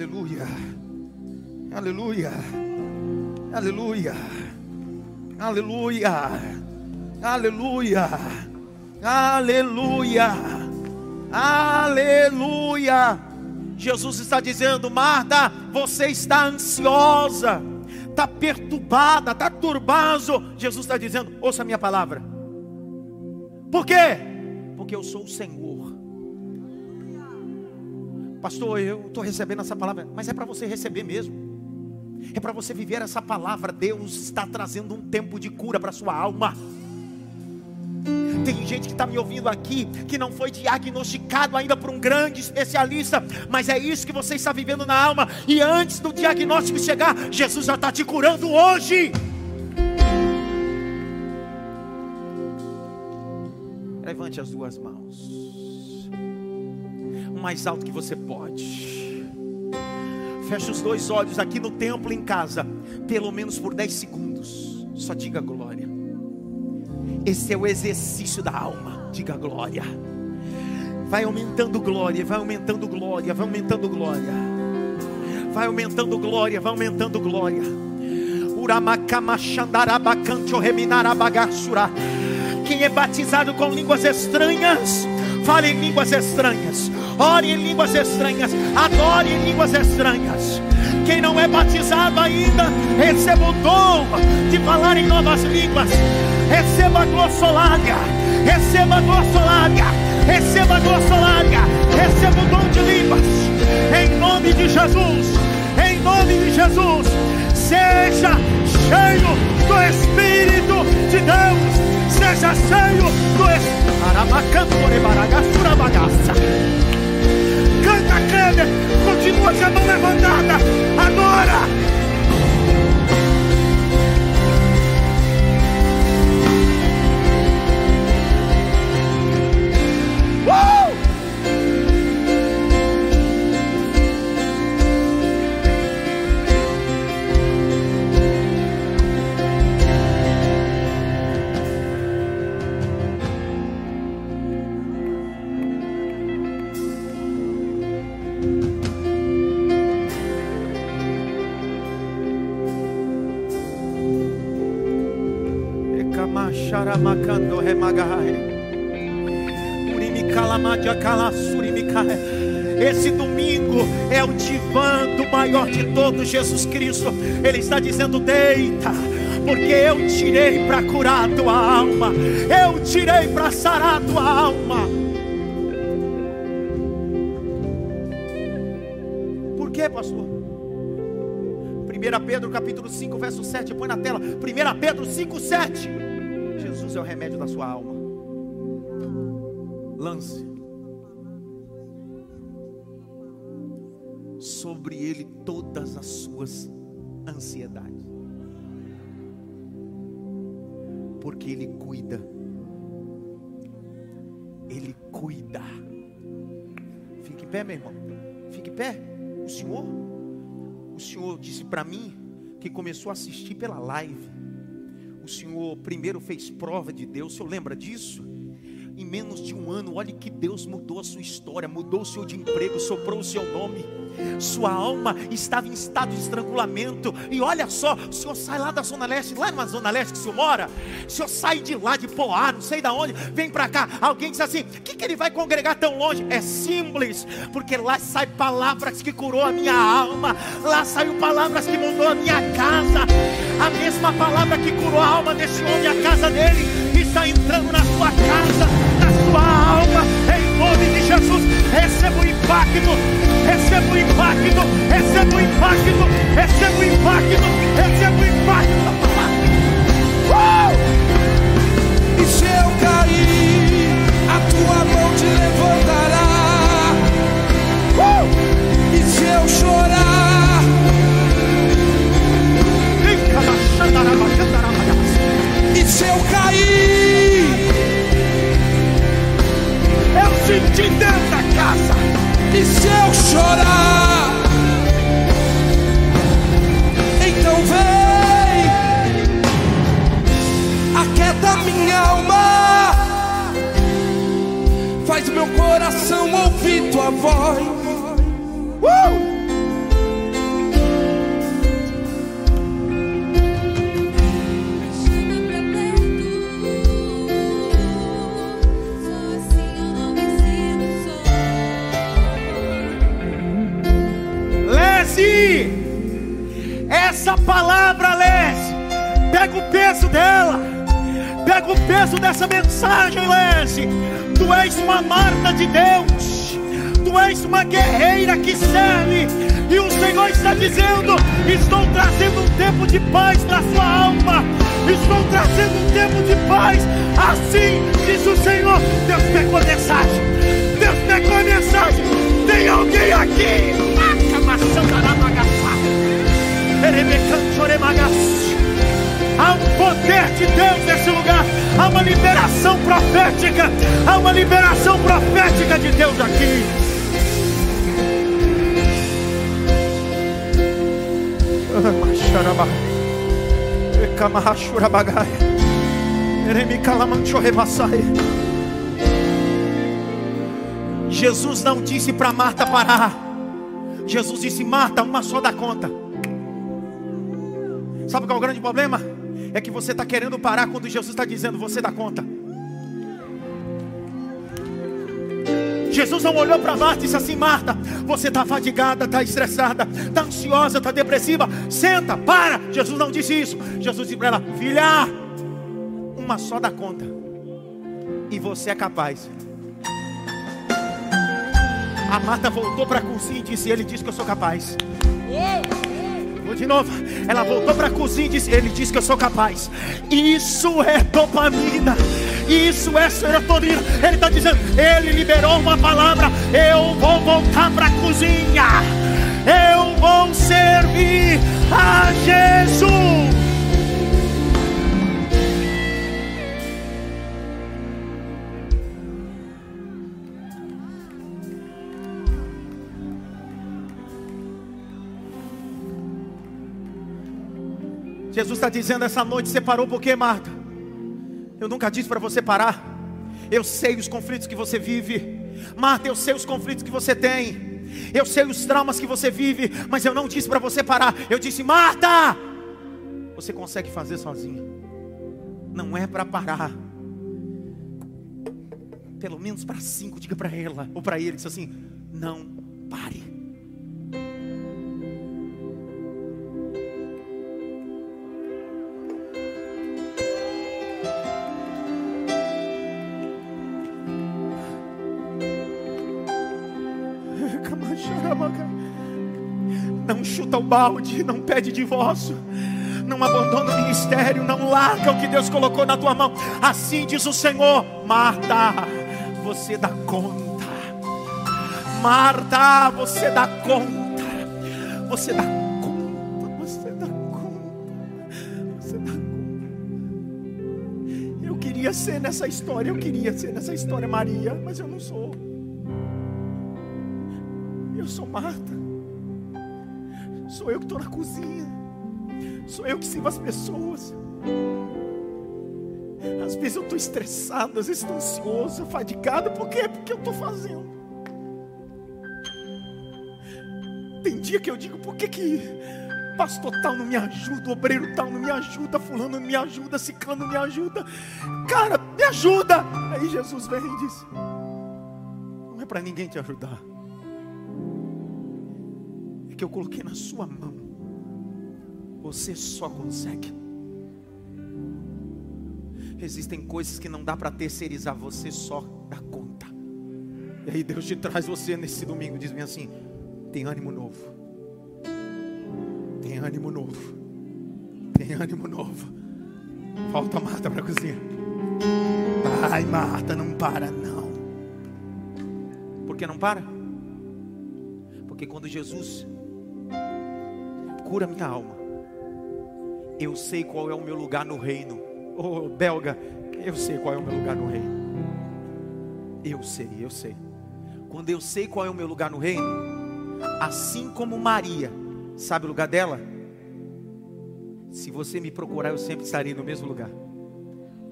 Speaker 1: Aleluia. Aleluia. Aleluia. Aleluia. Aleluia. Aleluia. Aleluia. Jesus está dizendo: Marta, você está ansiosa, está perturbada, está turbado. Jesus está dizendo: ouça a minha palavra. Por quê? Porque eu sou o Senhor. Pastor, eu estou recebendo essa palavra, mas é para você receber mesmo. É para você viver essa palavra. Deus está trazendo um tempo de cura para sua alma. Tem gente que está me ouvindo aqui que não foi diagnosticado ainda por um grande especialista, mas é isso que você está vivendo na alma. E antes do diagnóstico chegar, Jesus já está te curando hoje. Levante as duas mãos, mais alto que você pode. Feche os dois olhos aqui no templo, em casa, pelo menos por 10 segundos. Só diga glória. Esse é o exercício da alma. Diga glória. Vai aumentando glória, vai aumentando glória, vai aumentando glória. Vai aumentando glória, vai aumentando glória. Quem é batizado com línguas estranhas, fale em línguas estranhas ore em línguas estranhas, adore em línguas estranhas. Quem não é batizado ainda, receba o dom de falar em novas línguas. Receba a glossolária, receba a glossolária, receba a glossolária, receba o dom de línguas. Em nome de Jesus, em nome de Jesus, seja cheio do Espírito de Deus, seja cheio do Espírito. Hernandes. Continua com a mão levantada. Agora! Adora. Esse domingo é o divã do maior de todos, Jesus Cristo. Ele está dizendo: deita, porque eu tirei para curar a tua alma, eu tirei para sarar a tua alma. Por quê, pastor? 1 Pedro capítulo 5, verso 7, põe na tela. 1 Pedro 5, 7. Jesus é o remédio da sua alma. Lance sobre ele todas as suas ansiedades. Porque ele cuida. Ele cuida. Fique em pé, meu irmão. Fique em pé. O Senhor, o Senhor disse para mim que começou a assistir pela live. O Senhor primeiro fez prova de Deus. O Senhor lembra disso? Em menos de um ano, olhe que Deus mudou a sua história, mudou o seu de emprego, soprou o seu nome sua alma estava em estado de estrangulamento. E olha só, o senhor sai lá da Zona Leste, lá na Zona Leste que o senhor mora, o senhor sai de lá, de Poá, não sei de onde, vem para cá. Alguém diz assim: o que, que ele vai congregar tão longe? É simples, porque lá sai palavras que curou a minha alma, lá saiu palavras que mudou a minha casa. A mesma palavra que curou a alma desse homem, a casa dele, está entrando na sua casa, sua alma, em nome de Jesus. Receba o impacto, receba o impacto, receba o impacto, receba o impacto, receba o impacto. Uh! Disse para Marta parar. Jesus disse: Marta, uma só dá conta. Sabe qual é o grande problema? É que você está querendo parar quando Jesus está dizendo: Você dá conta. Jesus não olhou para Marta e disse assim: Marta, você está fadigada, está estressada, está ansiosa, está depressiva. Senta, para. Jesus não disse isso. Jesus disse para ela: Filha, uma só dá conta. E você é capaz. A Marta voltou para a cozinha e disse: Ele disse que eu sou capaz. Vou de novo. Ela voltou para a cozinha e disse: Ele disse que eu sou capaz. Isso é dopamina. Isso é serotonina. Ele está dizendo: Ele liberou uma palavra. Eu vou voltar para a cozinha. Eu vou servir a Jesus. Jesus está dizendo essa noite: Você parou por quê, Marta? Eu nunca disse para você parar. Eu sei os conflitos que você vive. Marta, eu sei os conflitos que você tem. Eu sei os traumas que você vive. Mas eu não disse para você parar. Eu disse, Marta, você consegue fazer sozinha. Não é para parar. Pelo menos para cinco, diga para ela ou para ele, diz assim: não pare. Chuta o balde, não pede divórcio, não abandona o ministério, não larga o que Deus colocou na tua mão. Assim diz o Senhor: Marta, você dá conta. Marta, você dá conta. Você dá conta. Você dá conta. Você dá conta. Eu queria ser nessa história, eu queria ser nessa história Maria, mas eu não sou. Eu sou Marta. Sou eu que estou na cozinha. Sou eu que sirvo as pessoas. Às vezes eu estou estressado, às vezes estou ansioso, fadigado. Por quê? Porque eu estou fazendo. Tem dia que eu digo, por que que pastor tal não me ajuda, obreiro tal não me ajuda, fulano não me ajuda, ciclano não me ajuda. Cara, me ajuda. Aí Jesus vem e diz: Não é para ninguém te ajudar. Que eu coloquei na sua mão. Você só consegue. Existem coisas que não dá para terceirizar, você só dá conta. E aí Deus te traz você nesse domingo, diz bem assim: tem ânimo novo. Tem ânimo novo. Tem ânimo novo. Volta Marta para a cozinha. Ai, Marta, não para não. Por que não para? Porque quando Jesus cura minha alma, eu sei qual é o meu lugar no reino. Ô oh, belga, eu sei qual é o meu lugar no reino. Eu sei, eu sei. Quando eu sei qual é o meu lugar no reino, assim como Maria sabe o lugar dela, se você me procurar, eu sempre estarei no mesmo lugar.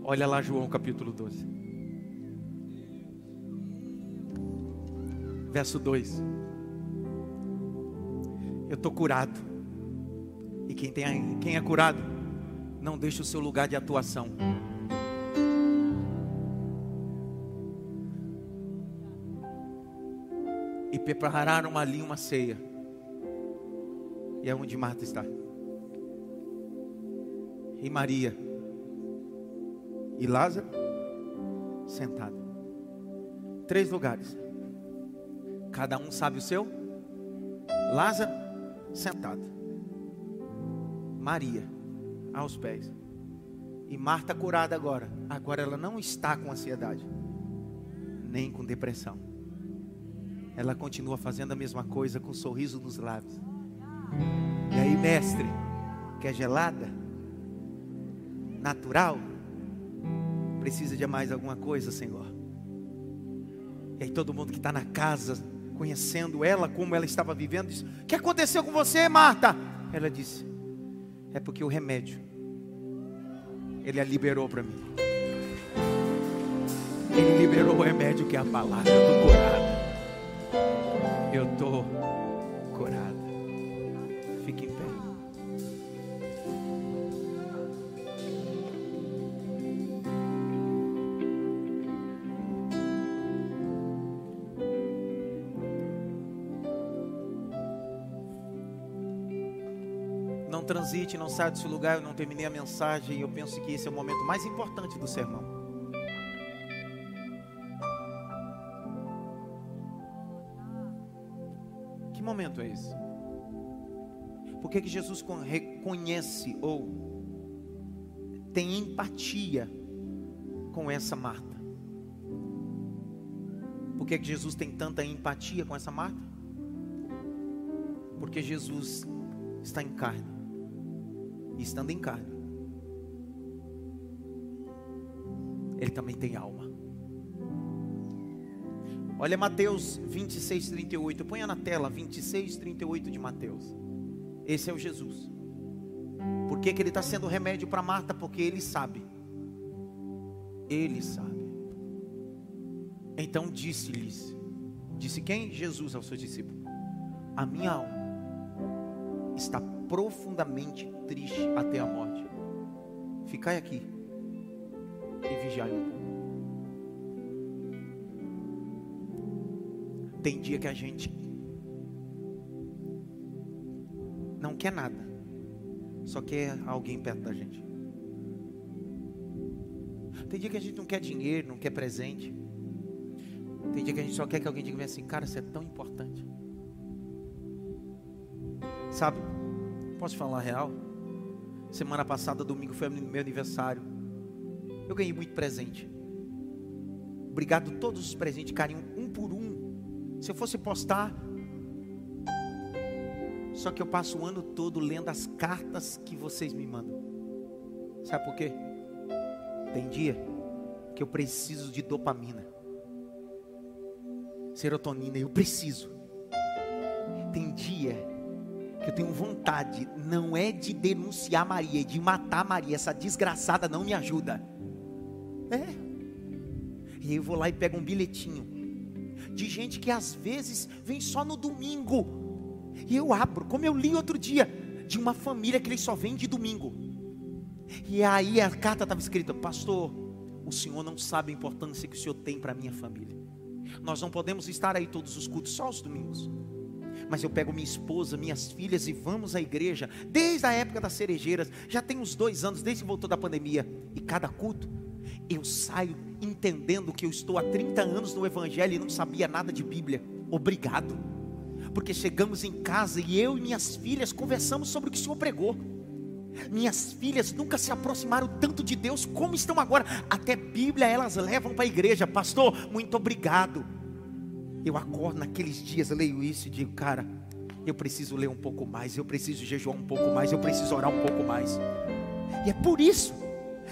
Speaker 1: Olha lá João capítulo 12. Verso 2. Eu estou curado. E quem, tem, quem é curado, não deixa o seu lugar de atuação. E prepararam ali uma ceia. E é onde Marta está. E Maria. E Lázaro sentado. Três lugares. Cada um sabe o seu. Lázaro sentado. Maria aos pés. E Marta curada agora. Agora ela não está com ansiedade, nem com depressão. Ela continua fazendo a mesma coisa com um sorriso nos lábios. E aí, mestre, quer gelada? Natural? Precisa de mais alguma coisa, Senhor? E aí todo mundo que está na casa, conhecendo ela, como ela estava vivendo, diz: O que aconteceu com você, Marta? Ela disse: É porque o remédio, Ele a liberou para mim. Ele liberou o remédio que é a palavra. Eu estou curada. Eu estou curada. Transite, não saia desse lugar. Eu não terminei a mensagem. Eu penso que esse é o momento mais importante do sermão. Que momento é esse? Por que, que Jesus con- reconhece ou tem empatia com essa Marta? Por que, que Jesus tem tanta empatia com essa Marta? Porque Jesus está em carne. Estando em carne, ele também tem alma. Olha Mateus 26, 38. Ponha na tela 26, 38 de Mateus. Esse é o Jesus. Por que, que ele está sendo remédio para Marta? Porque ele sabe. Ele sabe. Então disse-lhes: Disse quem? Jesus aos seus discípulos: A minha alma está profundamente triste até a morte. Ficai aqui e vigiai um pouco. Tem dia que a gente não quer nada, só quer alguém perto da gente. Tem dia que a gente não quer dinheiro, não quer presente. Tem dia que a gente só quer que alguém diga assim, cara, você é tão importante. Sabe, posso falar a real? Semana passada, domingo, foi meu aniversário. Eu ganhei muito presente. Obrigado a todos os presentes, carinho, um por um. Se eu fosse postar, só que eu passo o ano todo lendo as cartas que vocês me mandam. Sabe por quê? Tem dia que eu preciso de dopamina, serotonina, eu preciso. Tem dia que eu tenho vontade, não é de denunciar Maria, de matar Maria. Essa desgraçada não me ajuda. É. E eu vou lá e pego um bilhetinho de gente que às vezes vem só no domingo. E eu abro, como eu li outro dia, de uma família que eles só vêm de domingo. E aí a carta estava escrita: Pastor, o senhor não sabe a importância que o senhor tem para minha família. Nós não podemos estar aí todos os cultos, só os domingos. Mas eu pego minha esposa, minhas filhas e vamos à igreja, desde a época das cerejeiras, já tem uns dois anos, desde que voltou da pandemia. E cada culto, eu saio entendendo que eu estou há 30 anos no Evangelho e não sabia nada de Bíblia. Obrigado. Porque chegamos em casa e eu e minhas filhas conversamos sobre o que o Senhor pregou. Minhas filhas nunca se aproximaram tanto de Deus como estão agora. Até Bíblia elas levam para a igreja. Pastor, muito obrigado. Eu acordo naqueles dias, leio isso e digo, cara, eu preciso ler um pouco mais, eu preciso jejuar um pouco mais, eu preciso orar um pouco mais. E é por isso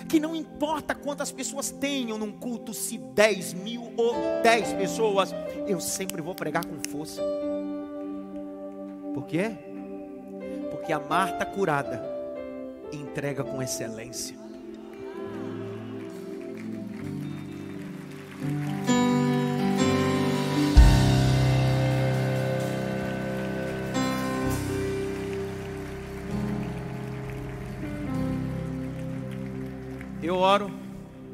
Speaker 1: que não importa quantas pessoas tenham num culto, se 10 mil ou 10 pessoas, eu sempre vou pregar com força. Por quê? Porque a Marta curada entrega com excelência. Oro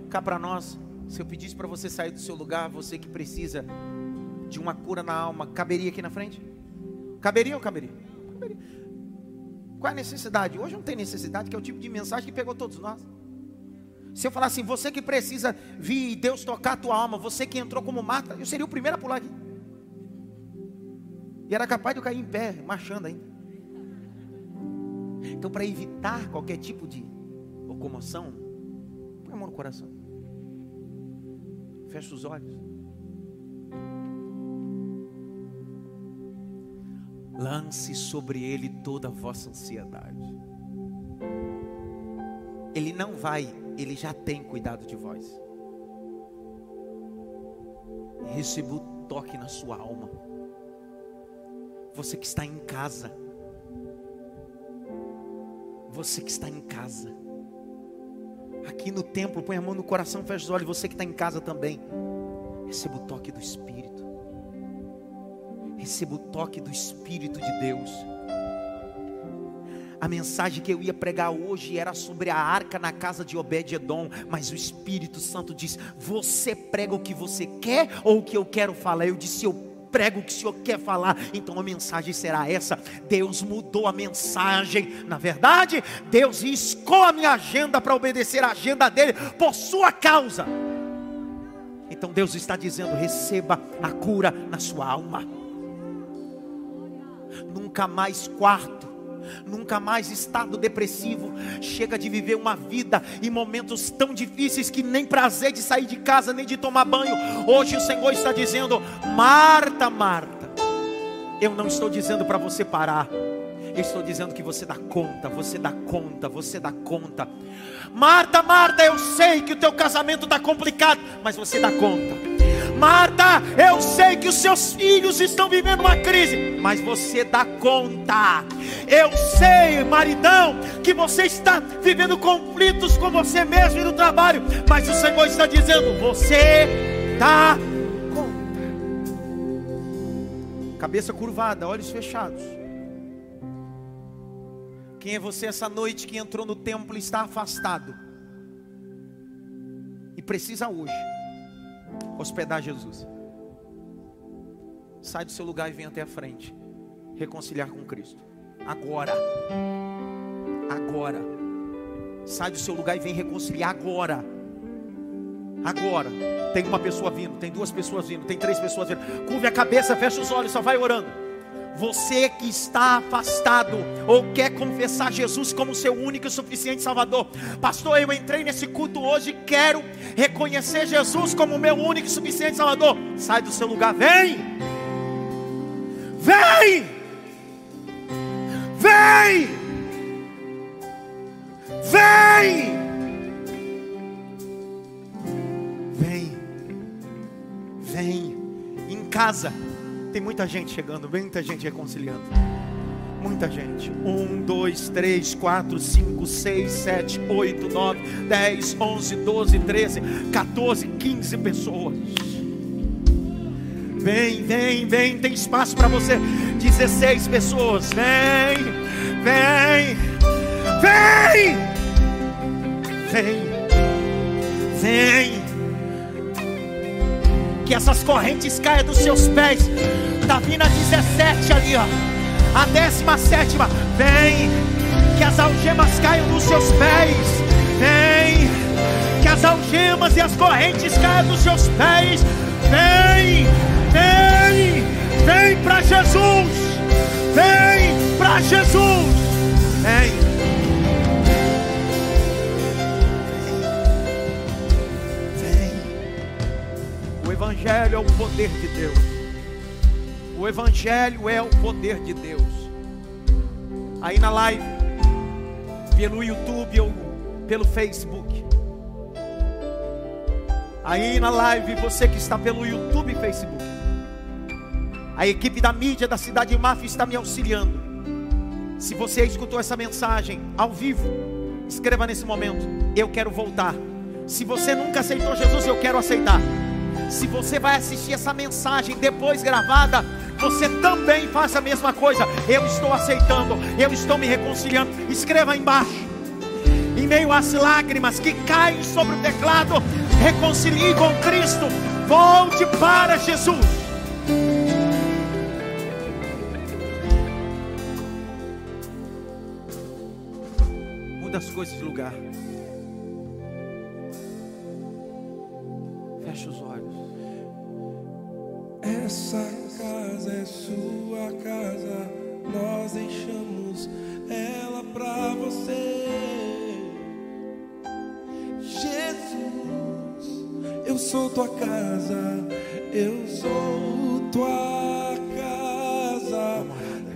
Speaker 1: cá para nós. Se eu pedisse para você sair do seu lugar, você que precisa de uma cura na alma, caberia aqui na frente? Caberia ou caberia? caberia. Qual é a necessidade? Hoje não tem necessidade, que é o tipo de mensagem que pegou todos nós. Se eu falar assim, você que precisa vir Deus tocar a tua alma, você que entrou como Marta, eu seria o primeiro a pular aqui. E era capaz de eu cair em pé, marchando ainda. Então, para evitar qualquer tipo de locomoção, põe a mão no coração. Fecha os olhos. Lance sobre ele toda a vossa ansiedade. Ele não vai, ele já tem cuidado de vós. Receba o toque na sua alma. Você que está em casa. Você que está em casa. Aqui no templo, põe a mão no coração, fecha os olhos. Você que está em casa também. Receba o toque do Espírito. Receba o toque do Espírito de Deus. A mensagem que eu ia pregar hoje era sobre a arca na casa de Obed-Edom, mas o Espírito Santo diz: Você prega o que você quer ou o que eu quero falar? Eu disse: Eu prego o que o Senhor quer falar, então a mensagem será essa. Deus mudou a mensagem, na verdade, Deus riscou a minha agenda para obedecer a agenda dele por sua causa. Então Deus está dizendo: receba a cura na sua alma nunca mais quarto, nunca mais estado depressivo. Chega de viver uma vida em momentos tão difíceis que nem prazer de sair de casa, nem de tomar banho. Hoje o Senhor está dizendo: Marta, Marta, eu não estou dizendo para você parar. Eu estou dizendo que você dá conta, você dá conta, você dá conta. Marta, Marta, eu sei que o teu casamento está complicado, mas você dá conta. Marta, eu sei que os seus filhos estão vivendo uma crise, mas você dá conta. Eu sei, maridão, que você está vivendo conflitos com você mesmo e no trabalho, mas o Senhor está dizendo: você dá conta. Cabeça curvada, olhos fechados. Quem é você essa noite que entrou no templo e está afastado? E precisa hoje hospedar Jesus. Sai do seu lugar e vem até a frente. Reconciliar com Cristo. Agora. Agora. Sai do seu lugar e vem reconciliar agora. Agora. Tem uma pessoa vindo, tem duas pessoas vindo, tem três pessoas vindo. Curve a cabeça, fecha os olhos, só vai orando. Você que está afastado ou quer confessar Jesus como seu único e suficiente Salvador, pastor, eu entrei nesse culto hoje e quero reconhecer Jesus como meu único e suficiente Salvador. Sai do seu lugar, vem, vem, vem, vem, vem, vem! Em casa tem muita gente chegando, muita gente reconciliando. Muita gente. Um, dois, três, quatro, cinco, seis, sete, oito, nove, dez, onze, doze, treze, 14, 15 pessoas. Vem, vem, vem, tem espaço para você. 16 pessoas. Vem, vem, vem, vem, vem que essas correntes caiam dos seus pés. Está vindo a 17 ali, ó. A 17, vem. Que as algemas caiam dos seus pés. Vem. Que as algemas e as correntes caiam dos seus pés. Vem, vem, vem para Jesus. Vem para Jesus. Vem. Evangelho é o poder de Deus. O Evangelho é o poder de Deus. Aí na live, pelo YouTube ou pelo Facebook. Aí na live, você que está pelo YouTube e Facebook. A equipe da mídia da cidade de Mafia está me auxiliando. Se você escutou essa mensagem ao vivo, escreva nesse momento: Eu quero voltar. Se você nunca aceitou Jesus, eu quero aceitar. Se você vai assistir essa mensagem depois gravada, você também faz a mesma coisa. Eu estou aceitando, eu estou me reconciliando. Escreva aí embaixo. Em meio às lágrimas que caem sobre o teclado, reconcilie com Cristo, volte para Jesus. Muda as coisas de lugar.
Speaker 3: Eu sou tua casa, eu sou tua casa,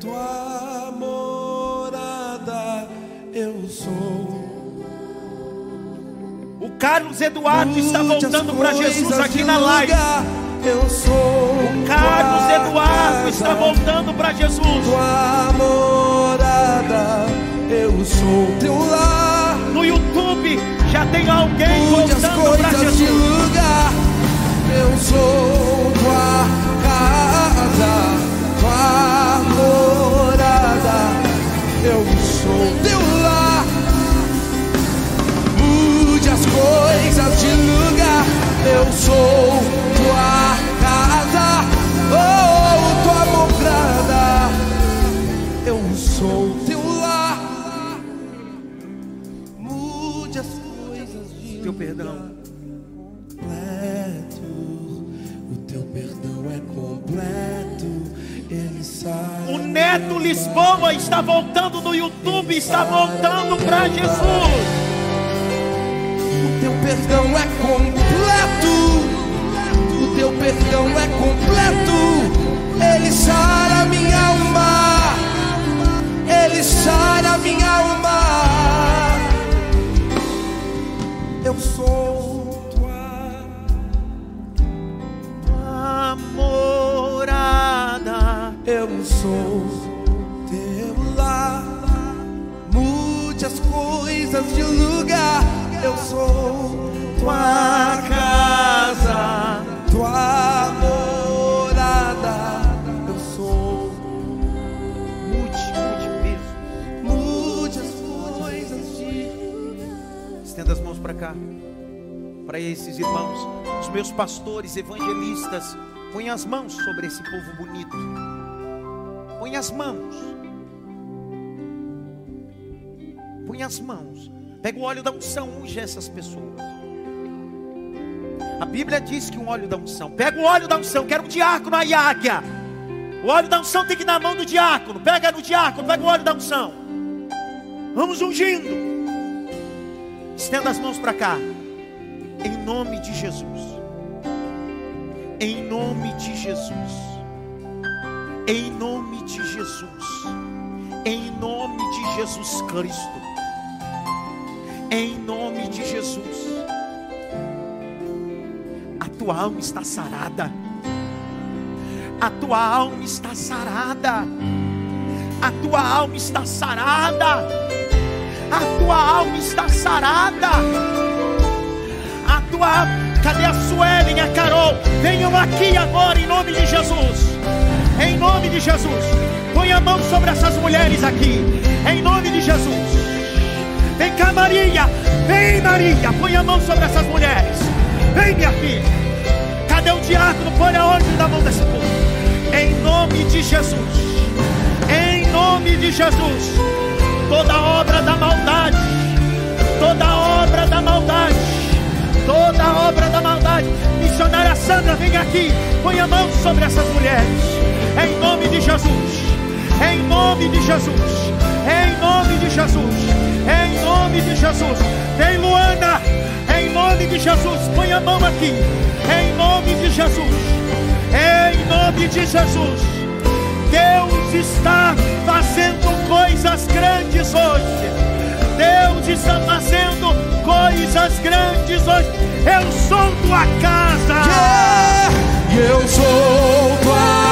Speaker 3: tua morada, eu sou.
Speaker 1: O Carlos Eduardo está
Speaker 3: Mude as
Speaker 1: voltando para Jesus aqui na live.
Speaker 3: lugar, Eu sou
Speaker 1: Carlos
Speaker 3: tua
Speaker 1: Eduardo
Speaker 3: casa,
Speaker 1: está voltando para Jesus.
Speaker 3: tua morada, eu sou teu lar.
Speaker 1: No YouTube já tem alguém
Speaker 3: Mude as
Speaker 1: voltando para
Speaker 3: coisas de
Speaker 1: Jesus.
Speaker 3: lugar. Eu sou tua casa, tua morada. Eu sou teu lar. Mude as coisas de lugar. Eu sou tua casa,
Speaker 1: perdão.
Speaker 3: completo. O teu perdão é completo. Ele.
Speaker 1: O Neto Lisboa está voltando no YouTube, está voltando para Jesus.
Speaker 3: O teu perdão é completo. O teu perdão é completo. Ele sara minha alma. Ele sara minha alma. Sou tua
Speaker 1: Morada.
Speaker 3: Eu sou
Speaker 1: Para esses irmãos, os meus pastores, evangelistas, põe as mãos sobre esse povo bonito. Põe as mãos. Põe as mãos. Pega o óleo da unção, unge essas pessoas. A Bíblia diz que um óleo da unção. Pega o óleo da unção, quero um diácono aí, águia. O óleo da unção tem que ir na mão do diácono. Pega no diácono, pega o óleo da unção. Vamos ungindo. Estenda as mãos para cá. Em nome de Jesus. Em nome de Jesus. Em nome de Jesus. Em nome de Jesus Cristo. Em nome de Jesus. A tua alma está sarada. A tua alma está sarada. A tua alma está sarada. A tua alma está sarada. Tua. Cadê a Suelen, a Carol? Venham aqui agora em nome de Jesus. Em nome de Jesus. Põe a mão sobre essas mulheres aqui. Em nome de Jesus. Vem cá, Maria. Vem, Maria. Põe a mão sobre essas mulheres. Vem, minha filha. Cadê o diácono? Põe a ordem na mão desse povo. Em nome de Jesus. Em nome de Jesus. Toda obra da maldade. Toda obra da maldade. Toda obra da maldade. Missionária Sandra, vem aqui. Põe a mão sobre essas mulheres. Em nome de Jesus. Em nome de Jesus. Em nome de Jesus. Em nome de Jesus. Vem Luana. Em nome de Jesus. Põe a mão aqui. Em nome de Jesus. Em nome de Jesus. Deus está fazendo coisas grandes hoje. Deus está fazendo coisas grandes hoje. Eu sou tua casa.
Speaker 3: E eu sou tua casa,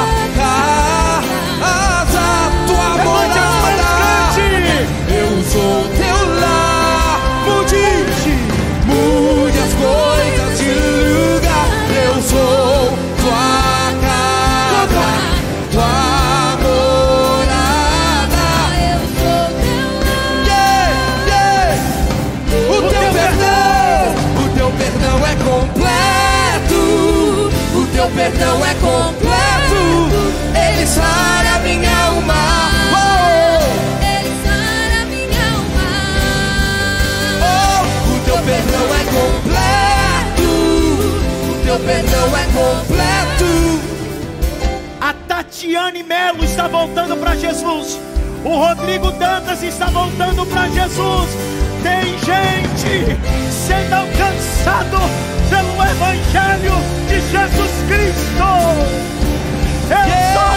Speaker 1: Tatiane Melo está voltando para Jesus. O Rodrigo Dantas está voltando para Jesus. Tem gente sendo alcançado pelo Evangelho de Jesus Cristo. Eu
Speaker 3: Yeah!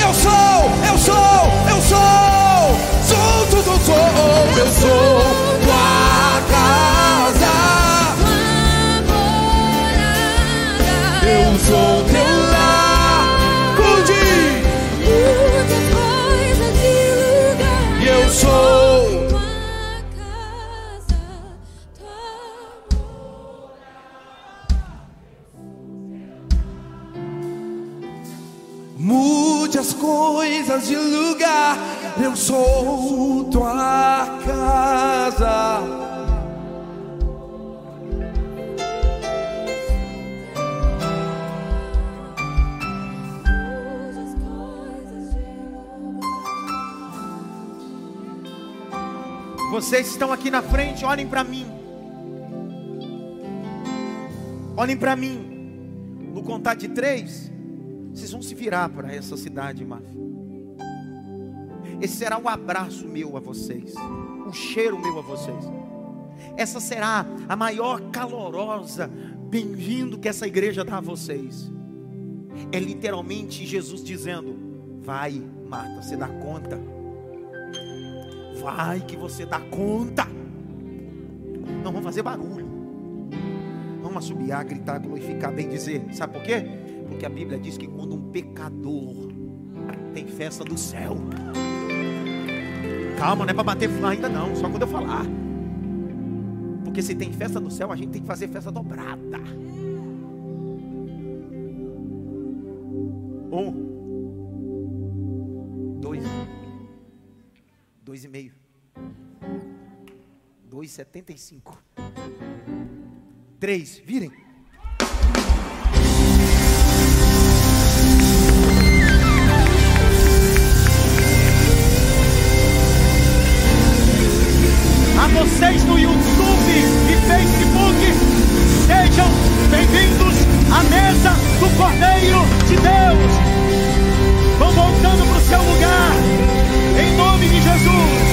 Speaker 3: Eu sou, eu sou, eu sou, sou tudo sou, eu sou tua Mude as coisas de lugar, eu sou tua casa.
Speaker 1: Vocês estão aqui na frente, olhem para mim. Olhem para mim. No contar de três, vocês vão se virar para essa cidade, Maf. Esse será o abraço meu a vocês, o cheiro meu a vocês. Essa será a maior calorosa bem-vindo que essa igreja dá a vocês. É literalmente Jesus dizendo: Vai, Marta, você dá conta. Vai que você dá conta. Não vamos fazer barulho. Vamos assobiar, gritar, glorificar, bem dizer. Sabe por quê? Porque a Bíblia diz que quando um pecador tem festa do céu. Calma, não é para bater ainda não, só quando eu falar. Porque se tem festa no céu, a gente tem que fazer festa dobrada. Um, dois, dois e meio, dois setenta e cinco, três, virem. Vocês no YouTube e Facebook, sejam bem-vindos à mesa do Cordeiro de Deus. Vão voltando para o seu lugar, em nome de Jesus.